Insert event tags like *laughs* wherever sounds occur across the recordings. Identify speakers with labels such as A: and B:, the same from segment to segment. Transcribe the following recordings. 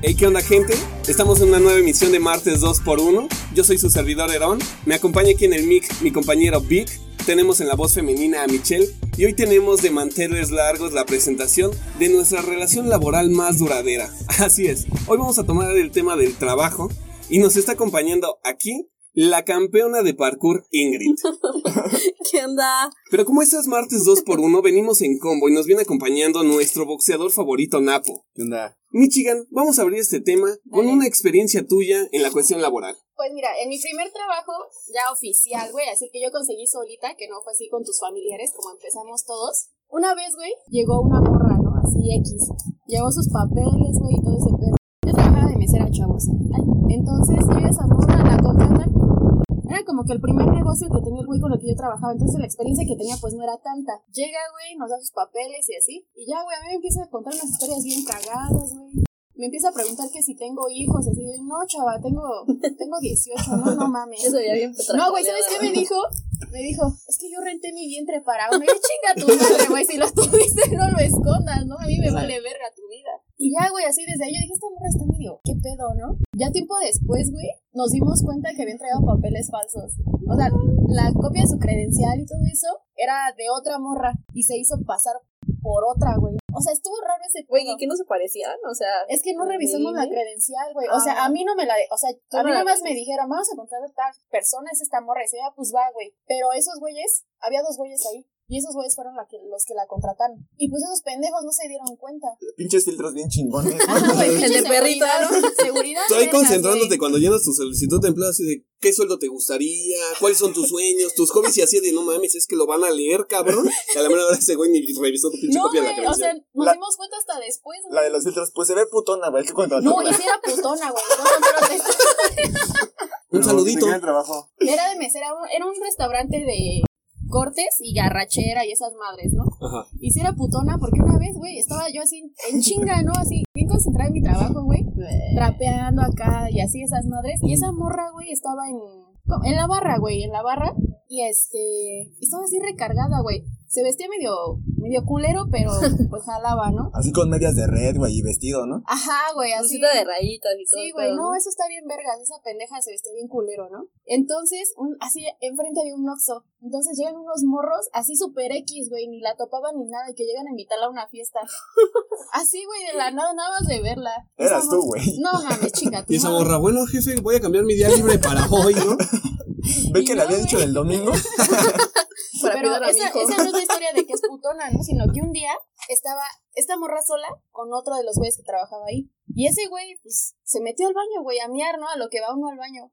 A: Hey, ¿qué onda, gente? Estamos en una nueva emisión de Martes 2x1. Yo soy su servidor Herón. Me acompaña aquí en el mic mi compañero Vic. Tenemos en la voz femenina a Michelle. Y hoy tenemos de manteles largos la presentación de nuestra relación laboral más duradera. *laughs* Así es. Hoy vamos a tomar el tema del trabajo. Y nos está acompañando aquí la campeona de parkour Ingrid. *laughs*
B: ¿Qué onda?
A: Pero como este es martes 2x1, venimos en combo y nos viene acompañando nuestro boxeador favorito Napo.
C: ¿Qué onda?
A: Michigan, vamos a abrir este tema con
B: Dale.
A: una experiencia tuya en la cuestión laboral.
B: Pues mira, en mi primer trabajo, ya oficial, güey, así que yo conseguí solita, que no fue así con tus familiares, como empezamos todos. Una vez, güey, llegó una morra, ¿no? Así X. Llevó sus papeles, güey, y todo ese pedo. Yo trabajaba de mesera, chavos. Ay, Entonces, yo esa morra la contratan. Era como que el primer negocio que tenía el güey con el que yo trabajaba, entonces la experiencia que tenía pues no era tanta. Llega, güey, nos da sus papeles y así. Y ya, güey, a mí me empieza a contar unas historias bien cagadas, güey. Me empieza a preguntar que si tengo hijos, y así, no, chava, tengo, *laughs* tengo 18, no, no mames.
D: Eso ya bien
B: No, güey, ¿sabes qué me dijo? Me dijo, es que yo renté mi vientre para uno. Y yo, chinga tu madre, güey, si lo tuviste, no lo escondas, ¿no? A mí me vale verga tu vida. Y ya, güey, así desde ahí yo dije, esta morra está medio, ¿qué pedo, no? Ya tiempo después, güey, nos dimos cuenta que habían traído papeles falsos. O sea, la copia de su credencial y todo eso era de otra morra y se hizo pasar por otra, güey. O sea, estuvo raro ese
D: Güey. ¿y que no se parecían? O sea,
B: Es que no revisamos la credencial, güey. O sea,
D: Ah.
B: a mí no me la... de- O sea, a mí nada más me dijeron, vamos a contratar a tal persona, es esta morra. Y decía, "Ah, pues va, güey. Pero esos güeyes, había dos güeyes ahí. Y esos güeyes fueron la que, los que la contrataron. Y pues esos pendejos no se dieron cuenta. *laughs*
C: Pinches filtros bien chingones. *laughs*
D: El de perrito,
B: seguridad, *laughs* vergas,
A: concentrándote cuando llenas tu solicitud de empleo así de qué sueldo te gustaría, cuáles son tus sueños, tus hobbies y así de no mames, es que lo van a leer, cabrón. Y a la mera hora ese güey ni revisó tu pinche
B: No,
A: copia de la
B: güey, o sea, nos
C: La-
B: dimos cuenta hasta después, güey.
C: La de los filtros, pues se ve putona, güey. Que contratar.
B: No, y si era putona, güey. No.
A: Un saludito.
B: Era de mesera, era un restaurante de cortes y garrachera y esas madres, ¿no?
A: Ajá.
B: Y si era putona, porque una vez, güey, estaba yo así en chinga, ¿no? Así, bien concentrada en mi trabajo, güey. Trapeando acá y así esas madres. Y esa morra, güey, estaba en. En la barra, güey, en la barra. Y este. Estaba así recargada, güey. Se vestía medio. medio culero, pero *laughs* pues jalaba, ¿no?
C: Así con medias de red, güey, y vestido, ¿no?
B: Ajá, güey, así.
D: De rayitas y todo.
B: Sí, güey, no, eso está bien vergas, esa pendeja se vestía bien culero, ¿no? Entonces, un, así, enfrente había un Oxxo, entonces llegan unos morros, así super X, güey, ni la topaban ni nada, y que llegan a invitarla a una fiesta. *laughs* Así, güey, de la nada, nada más de verla.
C: Eras
B: Esa
C: tú, güey.
B: No mames, chica. tu
A: Y esa morra, bueno jefe, voy a cambiar mi día libre para hoy, ¿no? *laughs*
C: Ve que le
B: no,
C: había
B: güey.
C: dicho del domingo.
D: Para
B: Pero
D: cuidar a mi
B: esa,
D: hijo.
B: esa no es la historia de que es *laughs* putona, ¿no? Sino que un día estaba esta morra sola con otro de los güeyes que trabajaba ahí. Y ese güey, pues, se metió al baño, güey, a miar, ¿no? A lo que va uno al baño.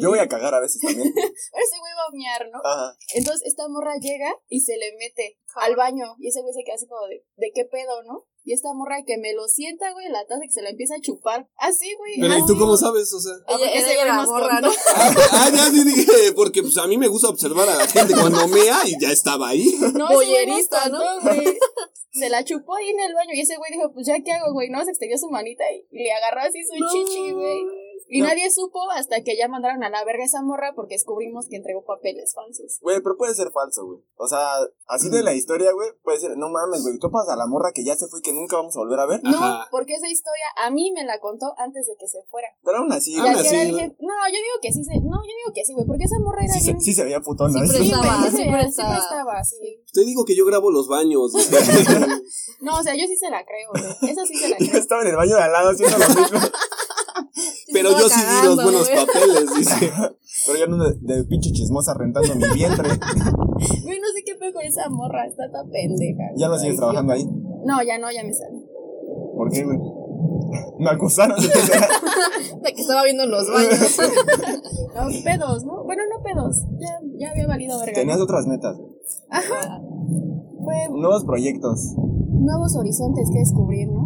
C: Yo voy a cagar a veces también.
B: Pero *laughs* ese güey va a miar, ¿no?
C: Ajá.
B: Entonces esta morra llega y se le mete al baño. Y ese güey se queda así como de, ¿de qué pedo, no? Y esta morra que me lo sienta, güey, la taza que se la empieza a chupar. Así, güey.
A: Pero ¿y tú cómo sabes? O sea.
B: Ah, porque ese güey
D: la
B: nos
D: morra. ¿no? *laughs*
A: Ah, ya sí dije, porque pues a mí me gusta observar a la gente cuando mea y ya estaba ahí. *laughs*
B: No,
D: Boyerista, ¿no?
B: güey. Se la chupó ahí en el baño y ese güey dijo, pues ya qué hago, güey, no, se extendió su manita y le agarró así su
D: No.
B: chichi, güey. Y
C: No.
B: nadie supo hasta que ya mandaron a la verga esa morra porque descubrimos que entregó papeles falsos.
C: Güey, pero puede ser falso, güey. O sea, así de la historia, güey, puede ser, no mames, güey, topas a la morra que ya se fue y que nunca vamos a volver a ver.
B: No,
A: Ajá.
B: porque esa historia a mí me la contó antes de que se fuera.
C: Pero aún así,
A: Aún así, ¿no?
B: dije, no, yo digo que sí, se, no, yo digo que sí, güey, porque esa morra era
C: sí, se, sí se veía putona.
D: Sí,
C: ¿eh?
D: pero
B: Sí,
D: estaba,
B: güey, sí,
D: sí estaba.
B: estaba, sí.
A: Te digo que yo grabo los baños. *laughs*
B: No, o sea, yo sí se la creo, güey. Esa sí se la
C: Yo *laughs*
B: creo.
C: estaba en el baño de al lado haciendo lo mismo. *laughs*
A: Pero yo sí di los buenos
D: güey.
A: papeles, dice. *laughs*
C: Pero yo ando de, de pinche chismosa rentando mi vientre. *laughs*
B: Güey, no sé qué fue con esa morra, está tan pendeja.
C: Ya no sigues trabajando ahí.
B: No, ya no, ya me salí.
C: ¿Por qué, güey? Me acusaron de que *laughs*
D: De que estaba viendo los baños.
B: No, pedos, ¿no? Bueno, no pedos. Ya, ya había valido verga.
C: Tenías
B: ¿no?
C: otras metas, güey.
B: Ajá. Fue
C: Nuevos proyectos.
B: nuevos horizontes que descubrir, ¿no?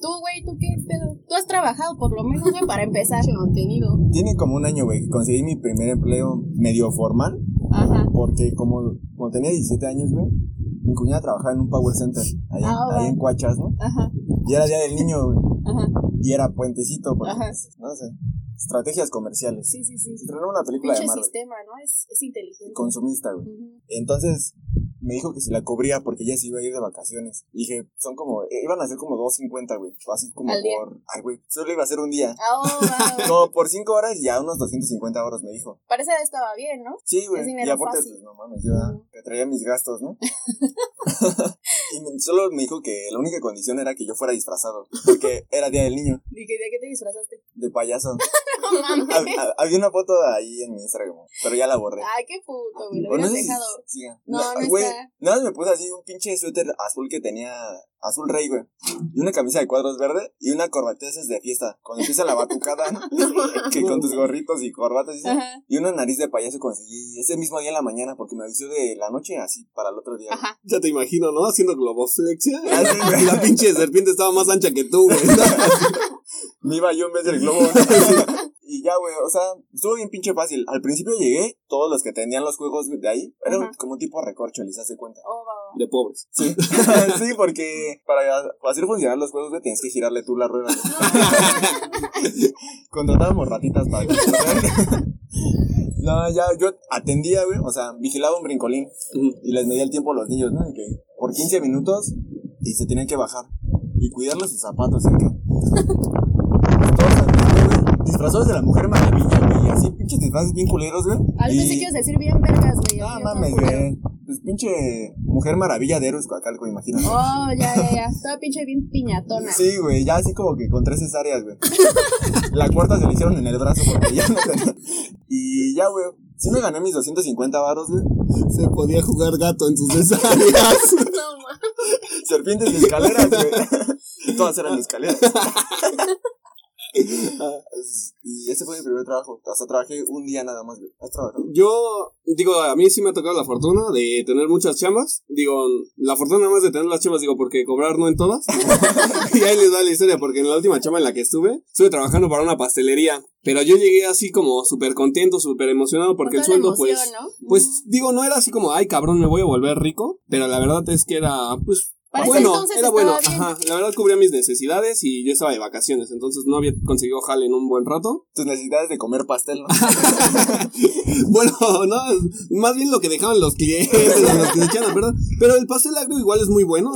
B: Tú, güey, ¿tú qué trabajado por lo menos, güey, para empezar.
D: mantenido.
C: Tiene como un año, güey, que conseguí mi primer empleo medio formal.
B: Ajá.
C: Porque como cuando tenía 17 años, güey, mi cuñada trabajaba en un power center. Ahí,
B: Ah,
C: ahí en Cuachas, ¿no?
B: Ajá.
C: Y era día del niño, güey.
B: Ajá.
C: Y era puentecito, porque,
B: Ajá.
C: no sé, estrategias comerciales.
B: Sí, sí, sí.
C: Se estrenó una película de
B: Pinche
C: Marvel.
B: sistema, ¿no? Es, es inteligente.
C: Consumista, güey. Entonces, me dijo que si la cubría porque ella se iba a ir de vacaciones. Y dije, son como, eh, iban a ser como 2.50, güey. Así como
B: Al día.
C: por, ay, güey, solo iba a ser un día.
B: Ah, oh, va. *laughs*
C: Como por 5 horas y ya unos 250 horas me dijo.
B: Parece que estaba bien, ¿no?
C: Sí, güey. Y aparte,
B: fácil.
C: pues no mames, yo te traía mis gastos, ¿no? *laughs* *laughs* y solo me dijo que la única condición era que yo fuera disfrazado. Porque era día del niño,
B: Dije, ¿de qué te disfrazaste?
C: De payaso. *laughs*
B: No mames.
C: Hab- hab- Había una foto ahí en mi Instagram, pero ya la borré.
B: Ay, qué puto, güey. Lo
C: no
B: hubieras
C: si
B: dejado.
C: siga.
B: No, no
C: güey,
B: está.
C: Nada más me puse así un pinche suéter azul que tenía azul rey, güey. Y una camisa de cuadros verde y una corbata de esas de fiesta. Cuando empieza la batucada, ¿no? *laughs* que con tus gorritos y corbatas y una nariz de payaso conseguí ese mismo día en la mañana porque me avisó de la noche así para el otro día.
B: Ajá.
A: Ya te imagino, ¿no? Haciendo globoflexia.
C: Ah, sí, güey.
A: Y *laughs* la pinche serpiente estaba más ancha que tú, güey. *laughs*
C: Me iba yo en vez del globo. ¿no? y ya, güey, o sea, estuvo bien pinche fácil. Al principio llegué, todos los que tenían los juegos de ahí, era
B: Ajá.
C: como tipo recorcho, les hace cuenta.
B: Oh, va.
A: De pobres. *laughs*
C: Sí, sí, porque para hacer funcionar los juegos, güey, tienes que girarle tú la rueda. *laughs* Contratábamos ratitas para que No, ya, yo atendía, güey, o sea, vigilaba un brincolín y les medía el tiempo a los niños, ¿no? Que por 15 minutos y se tenían que bajar y cuidarles sus zapatos, cerca. Disfrazados de la mujer maravilla, güey, y así pinches disfraces bien culeros, güey.
B: Ah, yo
C: y-
B: pensé que ibas a decir bien vergas, güey.
C: No mames, güey. Pues pinche mujer maravilla de héroes Coacalco, imagínate.
B: Oh, ya, ya, ya. Estaba pinche bien piñatona.
C: Sí, güey, ya así como que con tres cesáreas, güey. *laughs* La cuarta se le hicieron en el brazo porque ya no tenía. Y ya, güey. Sí me gané mis 250 varos, güey.
A: Se podía jugar gato en tus cesáreas. *laughs*
B: No, ma.
C: Serpientes de escaleras, güey. Todas eran de escaleras. *laughs* *laughs* y ese fue mi primer trabajo. Sea, trabajé un día nada más, güey. ¿Has trabajado?
A: Yo, digo, a mí sí me ha tocado la fortuna de tener muchas chambas. Digo, la fortuna nada más de tener las chambas, digo, porque cobrar no en todas. *laughs* *laughs* y ahí les da la historia, porque en la última chamba en la que estuve, estuve trabajando para una pastelería. Pero yo llegué así como súper contento, súper emocionado, porque el sueldo,
B: emoción,
A: pues,
B: ¿no?
A: pues, digo, no era así como, ay, cabrón, me voy a volver rico. Pero la verdad es que era, pues,
B: Para ese
A: bueno,
B: entonces
A: era bueno,
B: bien.
A: ajá. La verdad cubría mis necesidades y yo estaba de vacaciones, entonces no había conseguido jale en un buen rato.
C: Tus necesidades de comer pastel, ¿no? *laughs*
A: Bueno, no, más bien lo que dejaban los clientes, los que se echaban a perder. Pero el pastel agrio igual es muy bueno.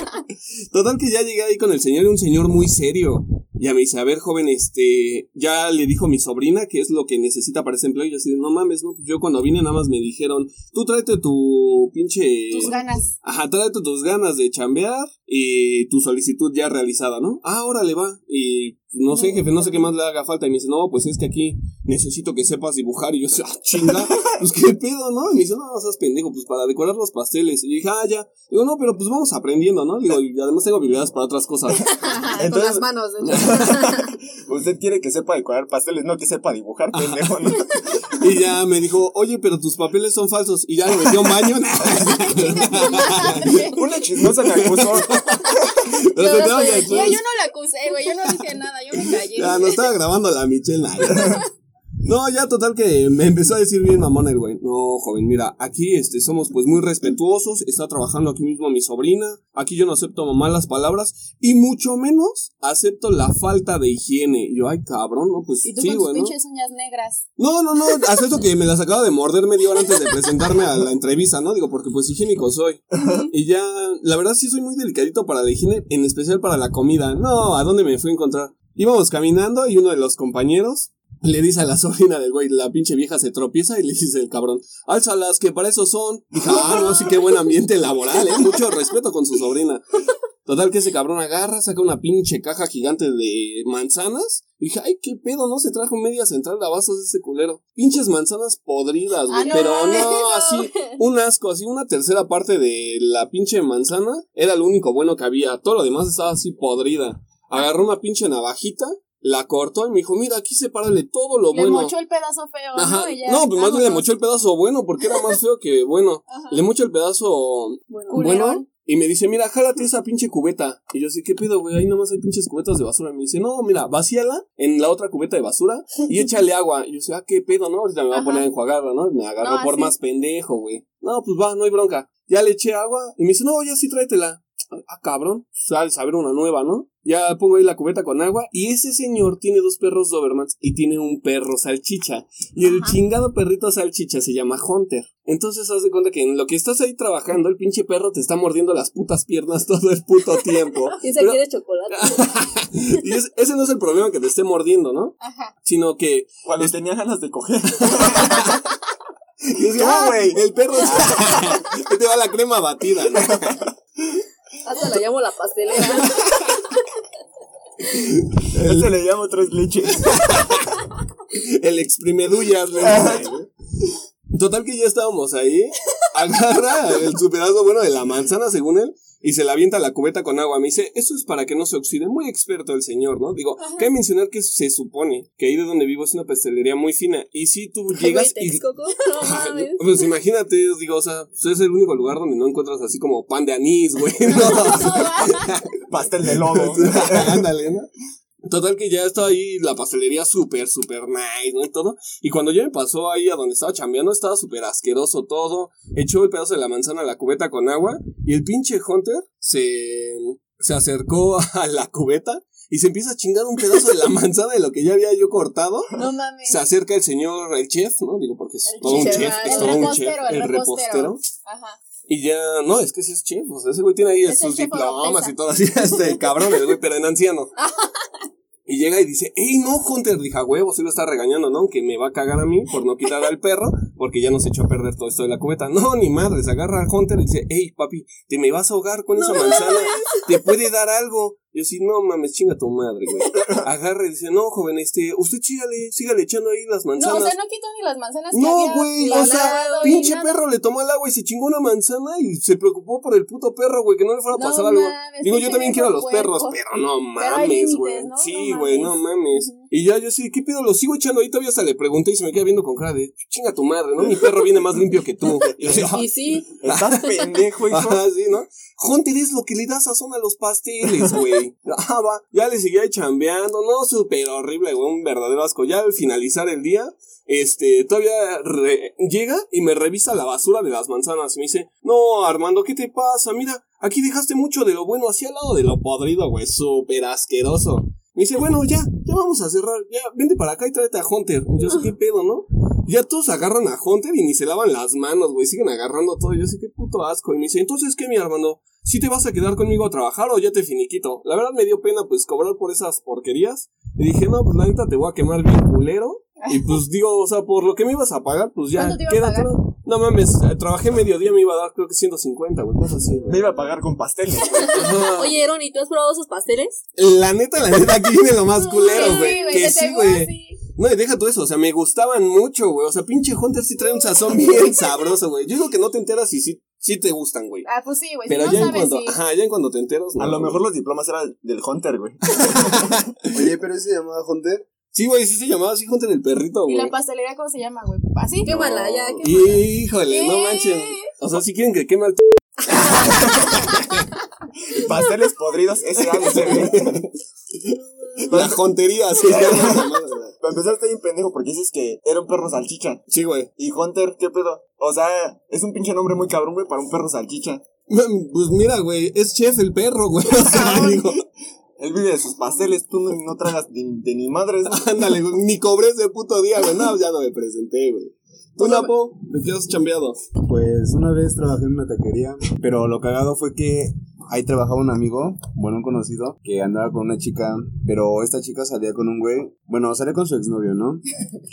A: *laughs* Total que ya llegué ahí con el señor y un señor muy serio. Ya me dice, a ver, joven, este, ya le dijo mi sobrina que es lo que necesita para ese empleo. Y yo así, no mames, no, yo cuando vine nada más me dijeron, tú tráete tu pinche...
B: Tus ganas.
A: Ajá, tráete tus ganas de chambear y tu solicitud ya realizada, ¿no? Ah, órale, va. Y no sé, jefe, no sé qué más le haga falta. Y me dice, no, pues es que aquí necesito que sepas dibujar. Y yo, *laughs* ah, chinga, pues qué pedo, ¿no? Y me dice, no, no seas pendejo, pues para decorar los pasteles. Y yo dije, ah, ya. Digo, no, pero pues vamos aprendiendo, ¿no? Digo, y además tengo habilidades para otras cosas. *laughs*
D: Con
C: Entonces-
D: las manos, de hecho. *laughs*
C: Usted quiere que sepa decorar pasteles, no que sepa dibujar, pendejo, ¿no?
A: Y ya me dijo, oye, pero tus papeles son falsos. Y ya me metió un baño.
C: Una chismosa me acusó.
A: Pero se te va
B: Güey,
A: ya
B: yo,
A: después.
B: yo no la acusé, güey. Yo no dije nada. Yo me callé.
A: Ya, no estaba grabando la Michelle. *laughs* No, ya total que me empezó a decir bien mamón el güey. No, joven, mira, aquí este somos pues muy respetuosos, está trabajando aquí mismo mi sobrina, aquí yo no acepto malas palabras y mucho menos acepto la falta de higiene. Y yo, ay, cabrón, no, pues
B: Y tú
A: sí,
B: con tus
A: güey, ¿no?
B: pinches uñas negras.
A: No, no, no, acepto que me las acabo de morder media hora antes de presentarme a la entrevista, ¿no? Digo, porque pues higiénico soy. Y ya, la verdad sí soy muy delicadito para la higiene, en especial para la comida. No, ¿a dónde me fui a encontrar? Íbamos caminando y uno de los compañeros le dice a la *laughs* sobrina del güey, la pinche vieja se tropieza y le dice el cabrón, álzalas, que para eso son. Dije, ah, no, sí, qué buen ambiente laboral, ¿eh? Mucho respeto con su sobrina. Total que ese cabrón agarra, saca una pinche caja gigante de manzanas. Y dije, ay, qué pedo, ¿no? Se trajo media central de abastos ese culero. Pinches manzanas podridas, güey.
B: Ah, no
A: pero no,
B: no.
A: así, un asco, así, una tercera parte de la pinche manzana era lo único bueno que había. Todo lo demás estaba así podrida. Agarró una pinche navajita, la cortó y me dijo, mira, aquí sepárale todo lo
B: Le
A: bueno.
B: mochó el pedazo feo,
A: Ajá.
B: ¿no? Y ya,
A: No, pues más bien le mochó el pedazo bueno, porque era más feo que bueno. *laughs*
B: Ajá.
A: Le mochó el pedazo
D: Bueno,
A: bueno. Y me dice, mira, jálate esa pinche cubeta. Y yo así, ¿qué pedo, güey? Ahí nomás hay pinches cubetas de basura. Y me dice, no, mira, vacíala en la otra cubeta de basura y *laughs* échale agua. Y yo sé, ah, ¿qué pedo, no? Ahorita me va a poner a enjuagarla, ¿no? Me agarró
B: No,
A: por
B: así.
A: más pendejo, güey. No, pues va, no hay bronca. Ya le eché agua y me dice, no, ya sí tráetela. Ah, cabrón, sales a ver una nueva, ¿no? Ya pongo ahí la cubeta con agua y ese señor tiene dos perros Dobermans y tiene un perro salchicha. Y el chingado perrito salchicha se llama Hunter. Entonces haz de cuenta que en lo que estás ahí trabajando, el pinche perro te está mordiendo las putas piernas *laughs* todo el puto tiempo. *laughs*
D: ¿Quién se
A: Pero-
D: quiere chocolate? *laughs*
A: y es- ese no es el problema que te esté mordiendo, ¿no?
B: Ajá.
A: Sino que
C: Cuando tenía ganas de coger.
A: Y es que, ah, güey, el perro. Ahí te va la crema batida, ¿no?
D: Hasta la llamo la pastelera. *laughs*
C: Este le llamo tres leches. *laughs*
A: El exprimedullas. Total que ya estábamos ahí. Agarra el su pedazo bueno de la manzana, según él, y se la avienta la cubeta con agua. Me dice, eso es para que no se oxide. Muy experto el señor, ¿no? Digo, cabe mencionar que se supone que ahí de donde vivo es una pastelería muy fina. Y si tú llegas
D: Güey,
A: y.
D: Texcoco, no *laughs* mames.
A: Pues imagínate, digo, o sea, pues es el único lugar donde no encuentras así como pan de anís, güey. *laughs* ¿no? *laughs*
C: Pastel de lobo.
A: Ándale, ¿no? Total que ya estaba ahí la pastelería súper, súper nice, ¿no? Y todo. Y cuando ya me pasó ahí a donde estaba chambeando, estaba súper asqueroso todo. Echó el pedazo de la manzana a la cubeta con agua. Y el pinche Hunter se, se acercó *laughs* a la cubeta y se empieza a chingar un pedazo de la manzana de lo que ya había yo cortado.
B: No mames.
A: Se acerca el señor, el chef, ¿no? Digo, porque es
B: El
A: todo un
B: chef, el
A: es todo un chef,
B: el
A: el
B: repostero.
A: repostero.
B: Ajá.
A: Y ya, no, es que sí es chef, o sea, ese güey tiene ahí
B: Es
A: sus diplomas y todo así, *laughs* este cabrón, el güey, pero en anciano. Y llega y dice, ey, no, Hunter, dije, huevo, sí lo está regañando, ¿no? Que me va a cagar a mí por no quitar al perro, porque ya nos echó a perder todo esto de la cubeta. No, ni madre, se agarra a Hunter y dice, ey, papi, te me vas a ahogar con esa manzana, te puede dar algo. Yo sí, no mames, chinga tu madre, güey. *laughs* Agarra y dice, no, joven, este, usted sígale, sígale echando ahí las
B: No,
A: manzanas.
B: o sea, no quitó ni las manzanas que
A: No,
B: había
A: güey, o sea, pinche
B: nada.
A: perro le tomó el agua y se chingó una manzana y se preocupó por el puto perro, güey, que no le fuera a
B: No
A: pasar algo.
B: mames,
A: Digo, yo también quiero a los perros, pero no mames, güey.
B: ¿no?
A: Sí,
B: No
A: güey, no
B: mames.
A: Y ya yo sí, ¿qué pido? Lo sigo echando ahí, todavía hasta le pregunté y se me queda viendo con cara de, chinga tu madre, ¿no? Mi perro viene más limpio que tú. *laughs* Y yo así, "Ah".
D: Y sí,
C: Estás *laughs* pendejo, hijo.
A: Ajá, sí, ¿no? Hunter es lo que le da sazón a los pasteles, güey. *laughs* Ah, va. Ya le seguía chambeando, no, súper horrible, güey, un verdadero asco. Ya al finalizar el día, este, todavía re- llega y me revisa la basura de las manzanas y me dice, no, Armando, ¿qué te pasa? Mira, aquí dejaste mucho de lo bueno hacia al lado de lo podrido, güey, súper asqueroso. Me dice, bueno, ya, ya vamos a cerrar, ya, vente para acá y tráete a Hunter. Yo sé qué pedo, ¿no? Ya todos agarran a Hunter y ni se lavan las manos, güey. Siguen agarrando todo. Yo sé qué puto asco. Y me dice, entonces, ¿qué, mi Armando? ¿Sí te vas a quedar conmigo a trabajar o ya te finiquito? La verdad me dio pena, pues, cobrar por esas porquerías. Y dije, no, pues, la neta te voy a quemar bien culero. Y pues, *laughs* digo, o sea, por lo que me ibas a pagar, pues ya,
B: ¿Cuánto te iba a
A: quédate.
B: pagar?
A: ¿no? No mames, eh, trabajé mediodía, me iba a dar creo que 150, güey, cosas así,
C: Me iba a pagar con pasteles. *laughs*
A: Ajá.
D: Oye, Aaron, ¿y tú has probado esos pasteles?
A: La neta, la neta, aquí viene lo más *laughs* culero,
B: Sí,
A: güey.
B: güey,
A: que sí, güey. No, y deja todo eso, o sea, me gustaban mucho, güey. O sea, pinche Hunter sí trae un sazón bien *laughs* sabroso, güey. Yo digo que no te enteras y sí, sí te gustan, güey.
B: Ah, pues sí, güey.
A: Pero
B: si no
A: ya en
B: sabes
A: cuanto,
B: si-
A: ajá, ya en cuando te enteras, no,
C: A lo
A: güey.
C: mejor los diplomas eran del Hunter, güey. *laughs*
E: Oye, pero ese se llamaba Hunter.
A: Sí, güey, sí se llamaba así Hunter el perrito,
B: ¿Y
A: güey.
B: la pastelería cómo se llama, güey? ¿Así?
D: Qué mala, ya, qué mala.
A: Híjole, no manchen. O sea, si quieren que queme al
C: Pasteles podridos, S.A.D.C.B. *laughs*
A: la jontería, *laughs* sí.
C: Para empezar, estoy un pendejo porque dices que era un perro salchicha.
A: Sí, güey.
C: Y Hunter, ¿qué pedo? O sea, es un pinche nombre muy cabrón, güey, para un perro salchicha.
A: Pues mira, güey, es chef el perro, güey. O sea, *laughs* digo,
C: Él vive de sus pasteles, tú no, no tragas de, de ni madres. *laughs*
A: ándale, güey, ni cobré ese puto día, güey. No, ya no me presenté, güey. ¿Tú, Napo? ¿De qué has chambeado?
E: Pues una vez trabajé en una taquería, pero lo cagado fue que ahí trabajaba un amigo, bueno, un conocido, que andaba con una chica, pero esta chica salía con un güey, bueno, salía con su exnovio, ¿no?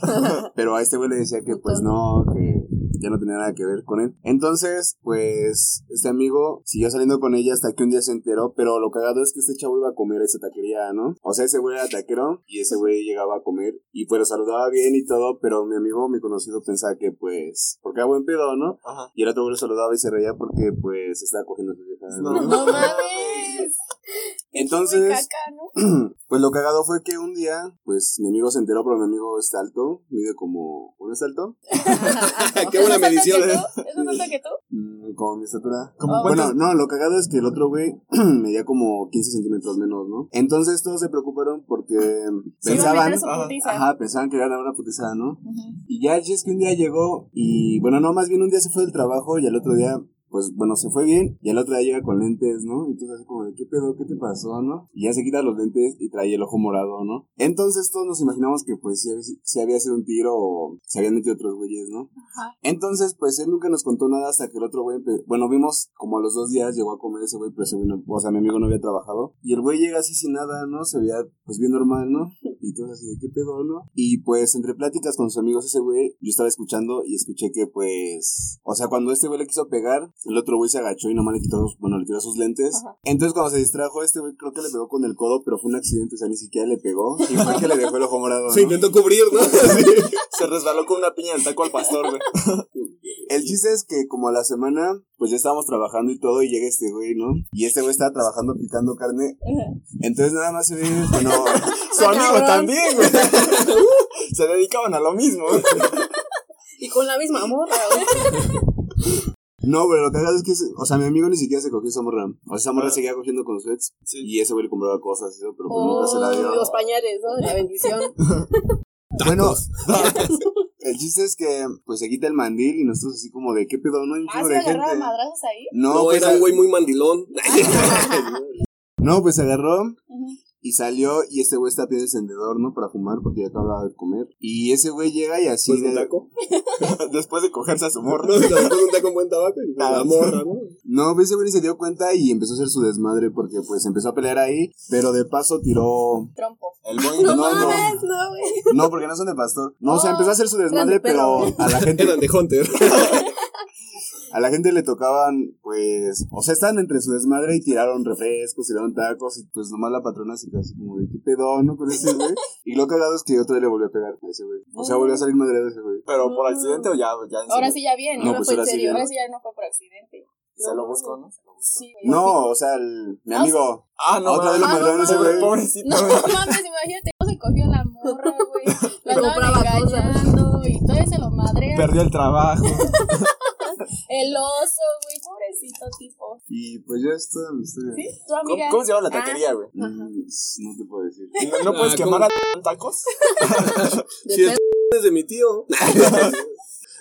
E: *laughs* pero a este güey le decía que pues no, que ya no tenía nada que ver con él. Entonces, pues, este amigo siguió saliendo con ella hasta que un día se enteró, pero lo cagado es que este chavo iba a comer a esa taquería, ¿no? O sea, ese güey era taquero y ese güey llegaba a comer y pues lo saludaba bien y todo, pero mi amigo, mi conocido, pensaba que pues, porque era buen pedo, ¿no?
C: Ajá.
E: Y el otro güey lo saludaba y se reía porque pues estaba cogiendo a su vieja. ¿no?
B: No mames. *laughs*
E: Entonces,
B: caca, ¿no? *clears throat*
E: pues lo cagado fue que un día, pues mi amigo se enteró, pero mi amigo está alto, mide como, ¿uno es alto? *laughs*
A: Qué buena
B: ¿Es más alto
A: medición, ¿eh?
B: ¿Es más alto que tú?
E: Mm, como mi estatura.
B: Ah,
E: Bueno, no, lo cagado es que el otro güey *clears throat* medía como 15 centímetros menos, ¿no? Entonces todos se preocuparon porque
B: a
E: pensaban,
C: ajá,
B: putiza.
E: ajá, pensaban que iban a dar una putizada, ¿no?
B: Ujú.
E: Y ya es que un día llegó y, bueno, no, más bien un día se fue del trabajo y al otro día, pues bueno, se fue bien y el otro día llega con lentes, ¿no? Entonces así como de, ¿qué pedo? ¿Qué te pasó, no? Y ya se quita los lentes y trae el ojo morado, ¿no? Entonces todos nos imaginamos que pues si, si había sido un tiro o se habían metido otros güeyes, ¿no?
B: Ajá.
E: Entonces, pues él nunca nos contó nada hasta que el otro güey, empe- bueno, vimos como a los dos días llegó a comer ese güey, pero ese güey no, o sea, mi amigo no había trabajado. Y el güey llega así sin nada, ¿no? Se veía pues bien normal, ¿no? Y todo así de qué pedo, ¿no? Y pues entre pláticas con sus amigos ese güey, yo estaba escuchando y escuché que pues, o sea, cuando este güey le quiso pegar, el otro güey se agachó y nomás le quitó, bueno, le tiró sus lentes.
B: Ajá.
E: Entonces cuando se distrajo, este güey creo que le pegó con el codo, pero fue un accidente, o sea, ni siquiera le pegó. *laughs* Y fue que le dejó el ojo morado, ¿no?
A: Se intentó cubrir, ¿no? *laughs* *laughs*
C: Se resbaló con una piña del taco al pastor, güey.
E: El chiste es que como a la semana, pues ya estábamos trabajando y todo, y llega este güey, ¿no? Y este güey estaba trabajando picando carne. Entonces nada más se ve, bueno,
C: Su amigo también, güey. Se dedicaban a lo mismo.
D: Y con la misma morra, güey.
E: No, pero lo que hagas es que, o sea, mi amigo ni siquiera se cogió esa morra. O sea, esa morra
C: Ah.
E: seguía cogiendo con su ex.
C: Sí.
E: Y ese güey le compraba cosas, y eso, pero pues nunca se la dio.
D: Oh, los pañales, ¿no? De la bendición. *laughs*
E: Bueno, *laughs* el chiste es que, pues se quita el mandil y nosotros así como de, ¿qué pedo? No hay un
B: Ah,
E: de
B: agarraba
E: gente.
B: madrazos ahí.
E: No,
A: No,
E: pues,
A: era un güey muy mandilón. *laughs*
E: no, pues se agarró. Y salió y este güey está pidiendo encendedor, ¿no? Para fumar porque ya acaba de comer. Y ese güey llega y así
A: Pues un
E: de...
A: taco. *laughs*
C: Después de cogerse a su morro.
A: No, después un taco buen tabaco y
C: Ah,
A: la morra, ¿no?
E: No, pues ese güey ni se dio cuenta y empezó a hacer su desmadre porque pues empezó a pelear ahí, pero de paso tiró...
B: Trompo.
C: El boing.
E: No,
D: No
E: no,
D: mames, no, güey.
E: no, porque no son de pastor. No, o sea, empezó a hacer su desmadre, pero a la gente
A: Eran de Hunter. *laughs*
E: a la gente le tocaban, pues, o sea, estaban entre su desmadre y tiraron refrescos, tiraron tacos y pues nomás la patrona se quedó así como de qué pedo, ¿no? Con ese güey. *laughs* Y lo cagado es que otro día le volvió a pegar a ese güey. O sea, volvió a salir madre de ese güey.
C: Pero por accidente o ya, ya en
B: Ahora
C: serio?
B: sí ya bien,
E: No,
B: ¿no?
E: pues
B: fue en
E: ahora sí
B: serio.
E: ya.
B: Ahora sí ya no fue por accidente.
C: Se lo buscó, ¿no? Se lo buscó.
B: Sí.
E: No, o sea, el, mi
B: No,
E: amigo.
C: Ah, no.
E: Otra vez lo a ese güey.
C: Pobrecito.
B: No mames, imagínate cómo se cogió la morra, güey. La *laughs* andaban engañando y todavía se lo madrea.
C: Perdió el trabajo. *laughs*
B: El oso, güey, pobrecito tipo.
E: Y pues ya es toda mi historia.
B: ¿Sí? Tu
C: ¿Cómo,
B: amiga.
C: cómo se llama la
B: Ah,
C: taquería, güey?
E: Mm, no te puedo decir.
C: ¿No, no puedes
A: Ah,
C: quemar a tacos?
D: De *laughs*
A: Si es de mi tío.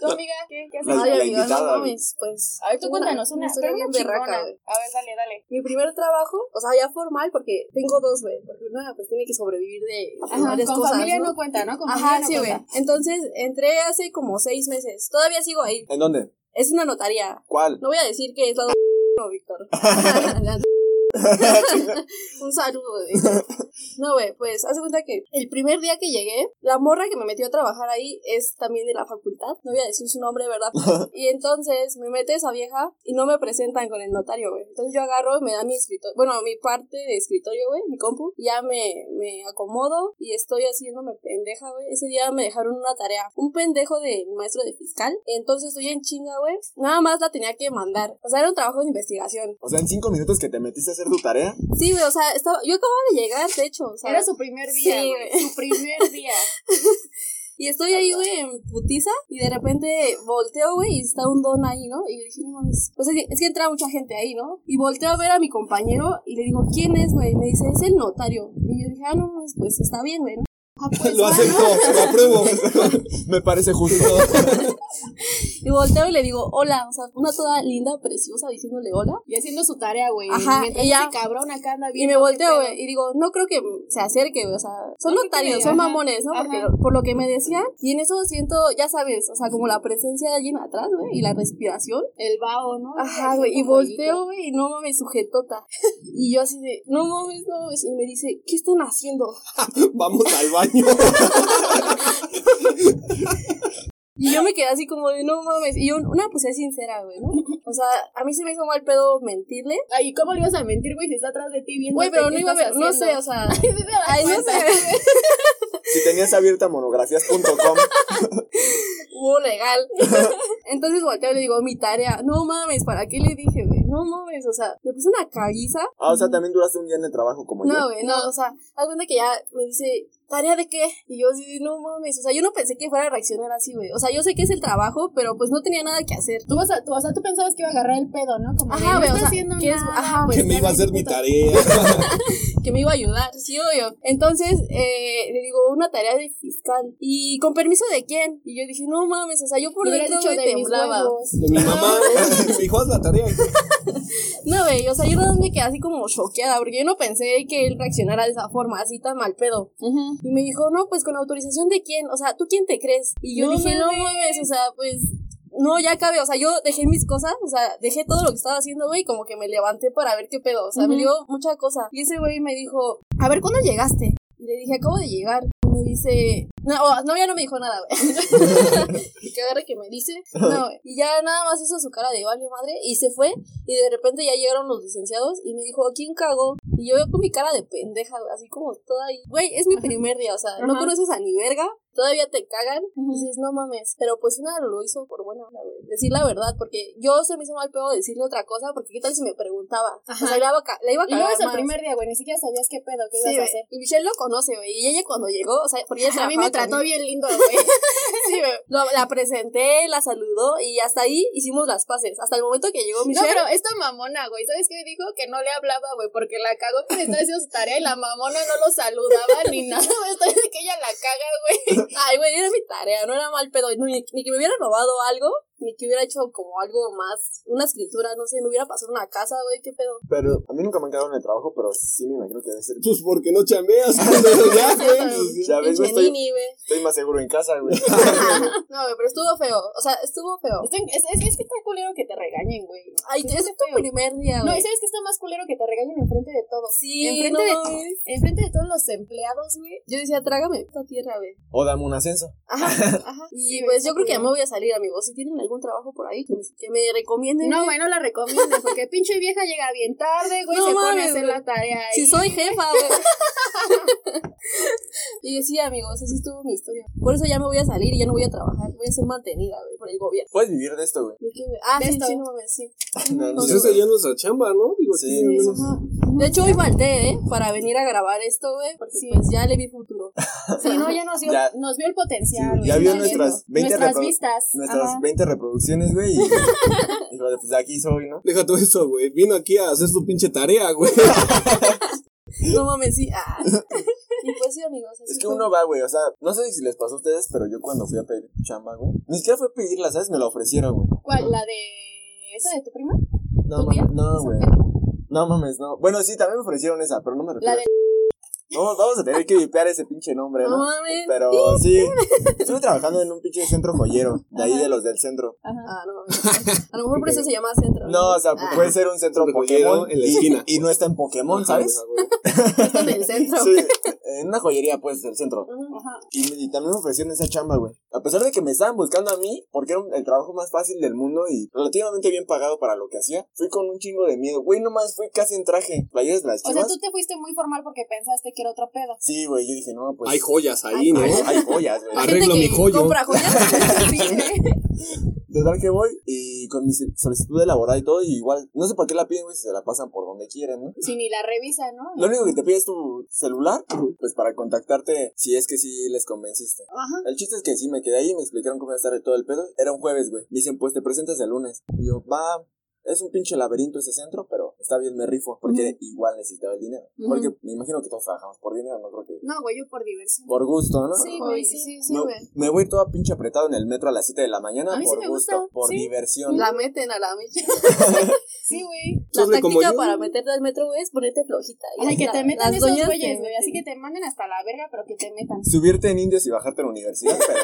B: Tu amiga, ¿qué, qué haces?
C: La-
D: Ay,
C: la
D: amiga,
C: invitada,
D: no mames, pues.
B: A ver, tú cuéntanos una,
D: historia bien berraca, güey.
B: A ver, dale, dale.
D: Mi primer trabajo, o sea, ya formal, porque tengo dos, güey. Porque una, pues tiene que sobrevivir de, de
B: Ajá,
D: varias
B: con
D: cosas.
B: familia
D: ¿no?
B: no cuenta, ¿no? Con
D: Ajá,
B: familia no
D: sí, güey.
B: cuenta.
D: Entonces, entré hace como seis meses. Todavía sigo ahí.
C: ¿En dónde?
D: Es una notaría.
C: ¿Cuál?
D: No voy a decir que es la *laughs* *laughs* no, Víctor. *laughs* *laughs* Un saludo. No, güey, pues hace cuenta que el primer día que llegué, la morra que me metió a trabajar ahí es también de la facultad. No voy a decir su nombre, ¿verdad? *laughs* Y entonces me mete esa vieja y no me presentan con el notario, güey. Entonces yo agarro, me da mi escritorio, bueno, mi parte de escritorio, güey, mi compu, ya me, me acomodo y estoy haciéndome pendeja, güey. Ese día me dejaron una tarea, un pendejo de maestro de fiscal. Entonces estoy en chinga, güey. Nada más la tenía que mandar. O sea, era un trabajo de investigación.
C: O sea, en cinco minutos que te metiste a hacer tu tarea.
D: Sí, güey, o sea, estaba, yo acababa de llegar, de hecho. O sea,
B: Era su primer día,
D: Sí,
B: güey. Su primer *laughs* día.
D: Y estoy ahí, güey, en putiza. Y de repente volteo, güey, y está un don ahí, ¿no? Y yo dije, no mames. Pues es que, es que entra mucha gente ahí, ¿no? Y volteo a ver a mi compañero y le digo, ¿quién es, güey? Me dice, es el notario. Y yo dije, ah, no, mames, pues está bien, güey, ¿no? *laughs* Ah, pues,
A: Lo acepto, *laughs* lo apruebo.
C: Me parece justo.
D: Y volteo y le digo, hola. O sea, una toda linda, preciosa, diciéndole hola.
B: Y haciendo su tarea, güey.
D: Ajá,
B: Mientras
D: y ya.
B: ese cabrón acá anda
D: Y
B: bien.
D: me volteo, güey, y digo, no creo que se acerque, güey, o sea, son
B: No, ¿qué
D: notarios, son mamones, ¿no? Porque
B: ajá.
D: lo- por lo que me decían, y en eso siento, ya sabes, o sea, como la presencia de alguien atrás, güey, y la respiración.
B: El vaho, ¿no?
D: Ajá, güey, y volteo, güey, y no mames, sujetota. *laughs* Y yo así de, no mames, no mames, y me dice, ¿qué están haciendo? *laughs*
A: Vamos al baño. *laughs*
D: Y yo me quedé así como de, no mames, y yo, una, pues es sincera, güey, ¿no? O sea, a mí se me hizo mal pedo mentirle.
B: Ay, ¿cómo le ibas a mentir, güey, si está atrás de ti viendo
D: Güey, pero no iba a ver, no sé, o sea, ay, no sé,
C: Si tenías abierta monografías.com.
D: hubo legal. *laughs* Entonces volteo y le digo, mi tarea, no mames, ¿para qué le dije, güey? No mames, o sea, me puse una caguiza.
C: Ah, o sea, también duraste un día en el trabajo como yo.
D: No, güey, no, o sea, haz cuenta que ya me dice, ¿tarea de qué? Y yo así, no mames, o sea, yo no pensé que fuera a reaccionar así, güey. O sea, yo sé que es el trabajo, pero pues no tenía nada que hacer.
B: Tú vas a, tú, o sea, tú pensabas que iba a agarrar el pedo, ¿no? Como
D: Ajá,
B: no
D: güey, o
B: está
D: sea,
B: haciendo
D: que
B: nada,
D: ajá,
B: pues,
A: que me iba a hacer mi tarea. *laughs*
D: que me iba a ayudar, sí, obvio. Entonces, eh, le digo, una tarea de fiscal. ¿Y con permiso de quién? Y yo dije, no mames, o sea, yo por dentro
B: dicho de mis
D: temblaba.
B: huevos.
A: De mi mamá, *laughs* *laughs* me dijo, haz la tarea.
D: No, güey, o sea, yo nada más me quedé así como choqueada, porque yo no pensé que él reaccionara de esa forma, así tan mal pedo.
B: Ujú.
D: Y me dijo, no, pues con autorización de quién, o sea, ¿tú quién te crees? Y yo
B: No
D: dije, no
B: mames.
D: o sea, pues, no, ya cabe, o sea, yo dejé mis cosas, o sea, dejé todo lo que estaba haciendo, güey, como que me levanté para ver qué pedo, o sea, me
B: Ujú.
D: dio mucha cosa. Y ese güey me dijo, a ver, ¿cuándo llegaste? Y le dije, acabo de llegar. Y me dice, no, no, ya no me dijo nada, güey. *laughs* y que agarre que me dice, no, güey. Y ya nada más hizo su cara de vale madre y se fue. Y de repente ya llegaron los licenciados y me dijo, ¿quién cagó? Y yo con mi cara de pendeja, así como toda ahí. Güey, es mi primer día, o sea, no conoces a ni verga, todavía te cagan. Y dices, no mames. Pero pues una lo hizo por buena güey. Decir la verdad, porque yo se me hizo mal pedo decirle otra cosa, porque qué tal si me preguntaba.
B: Ajá.
D: O sea, la iba a, la iba a
B: Y luego
D: cagar
B: es el primer día, güey, ni siquiera sabías qué pedo, qué
D: Sí,
B: ibas a hacer.
D: Y Michelle lo conoce, güey. Y ella cuando llegó, o sea, porque ella *laughs*
B: A mí me trató bien lindo, güey. *laughs*
D: Lo- la presenté, la saludó y hasta ahí hicimos las paces. Hasta el momento que llegó
B: No,
D: Michelle.
B: pero esta mamona, güey, ¿sabes qué dijo? Que no le hablaba, güey, porque la cagó que le estaba haciendo su tarea y la mamona no lo saludaba ni *laughs* nada, güey. Está diciendo que ella la caga, güey.
D: Ay, güey, era mi tarea, no era mal pedo. no, ni, ni que me hubiera robado algo, ni que hubiera hecho como algo más, una escritura, no sé, me hubiera pasado una casa, güey, qué pedo.
C: Pero a mí nunca me han quedado en el trabajo, pero sí me imagino que debe ser.
A: Pues porque no chambeas. cuando *laughs* ya, güey. pues,
C: Ya ves, güey, estoy, estoy más seguro en casa, güey. *laughs* *laughs*
D: No, güey, pero estuvo feo. O sea, estuvo feo.
B: Es, es, es que está culero que te regañen, güey.
D: Ay, ese fue tu primer día,
B: No,
D: güey.
B: y sabes que está más culero que te regañen enfrente de todos.
D: Sí,
B: enfrente,
D: no
B: de,
D: mames.
B: enfrente de todos los empleados, güey.
D: Yo decía, trágame esta tierra, güey.
C: O dame un ascenso.
D: Ajá, *laughs* ajá. Y
B: Sí,
D: pues yo creo que ya me voy a salir, amigos. Si tienen algún trabajo por ahí, que me, que me recomienden.
B: No,
D: güey.
B: no la recomiendo, porque pinche vieja llega bien tarde, güey,
D: No
B: se pone a
D: mames,
B: hacer
D: güey.
B: la tarea ahí.
D: Si soy jefa, güey. *laughs* y sí, amigos, así estuvo mi historia. Por eso ya me voy a salir y ya no voy a trabajar. Voy a ser mantenida, güey, por el gobierno.
C: Puedes vivir de esto, güey.
D: ¿De qué, güey? Ah,
B: De
D: sí,
B: esto.
D: sí, no mames, sí.
C: No, no
A: Pues
C: sé,
A: esa
C: güey.
A: ya es nuestra chamba, ¿no? Digo,
C: Sí.
D: De hecho, hoy falté, ¿eh? Para venir a grabar esto, güey, porque
B: Sí.
D: pues ya le vi futuro.
B: Sí, no, ya nos,
C: Ya.
B: nos vio el potencial,
C: Sí,
B: güey.
C: ya vio nuestras
B: viendo.
C: 20
B: Nuestras
C: reprodu-
B: vistas.
C: Nuestras
B: Ajá.
C: 20 reproducciones, güey. Y *laughs* dijo, pues de aquí soy, ¿no?
A: Deja todo eso, güey. Vino aquí a hacer su pinche tarea, güey. *laughs*
D: No mames, sí. Ah. Y pues sí, amigos. así
C: Es que
D: fue.
C: uno va, güey. O sea, no sé si les pasó a ustedes, pero yo cuando fui a pedir chamba, güey. Ni siquiera fue pedirla, ¿sabes? Me la ofrecieron, güey.
B: ¿Cuál? ¿La de esa de tu prima?
C: No, mames, no,
B: ¿Esa
C: güey. No mames, no. Bueno, sí, también me ofrecieron esa, pero no me refiero.
B: La de...
C: Vamos, vamos a tener que vipear ese pinche nombre,
D: No
C: ¿no?
D: mames.
C: Pero sí, estuve trabajando en un pinche centro joyero, de ahí de los del centro.
B: Ajá.
D: Ah, no mames. A lo mejor por eso se llama centro.
C: No, o sea,
D: Ah,
C: puede ser un centro
A: Centro
C: Pokémon
A: joyero en la
C: y-
A: esquina.
C: Y, no está en Pokémon, ¿sabes? *laughs*
D: Está en el centro.
C: Sí, en una joyería, pues, del centro.
B: Ajá.
C: Y, y también me ofrecieron esa chamba, güey. A pesar de que me estaban buscando a mí, porque era el trabajo más fácil del mundo y relativamente bien pagado para lo que hacía, fui con un chingo de miedo. Güey, nomás fui casi en traje. Playeras de las
B: O sea,
C: chivas.
B: tú te fuiste muy formal porque pensaste que era otro pedo.
C: Sí, güey, yo dije, no, pues.
A: Hay joyas ahí, ¿no?
C: hay, hay joyas, güey.
A: Arreglo mi joyo.
D: compra joyas.
B: Sí. *laughs*
C: Total que voy y con mi solicitud de laboral y todo, y igual, no sé por qué la piden, güey, si se la pasan por donde quieren, ¿no?
B: Si ni la revisa, ¿no?
C: Lo único que te pide es tu celular, pues para contactarte si es que sí les convenciste.
B: Ajá.
C: El chiste es que sí, me quedé ahí y me explicaron cómo iba a estar todo el pedo. Era un jueves, güey. Me dicen, pues te presentas el lunes. Y yo, va, es un pinche laberinto ese centro, pero está bien, me rifo. Porque igual necesitaba el dinero. Porque me imagino que todos trabajamos por dinero, no creo que...
B: No, güey, yo por diversión.
C: Por gusto, ¿no?
B: Sí, güey,
D: sí,
B: sí.
D: sí,
C: me,
D: güey.
C: me voy todo pinche apretado en el metro a las 7 de la mañana
B: A mí sí
C: por
B: me
C: gusto,
B: gusta,
C: por
B: sí.
C: diversión.
D: La meten a la *laughs* mecha. *laughs*
B: Sí, güey.
D: La táctica para meterte al metro, güey, es ponerte flojita. Y
B: Ay, que
D: la-
B: te metan
D: las
B: esos
D: doñas
B: güeyes, güey. Así que te manden hasta la verga, pero que te metan.
C: Subirte en indios y bajarte a la universidad, pero...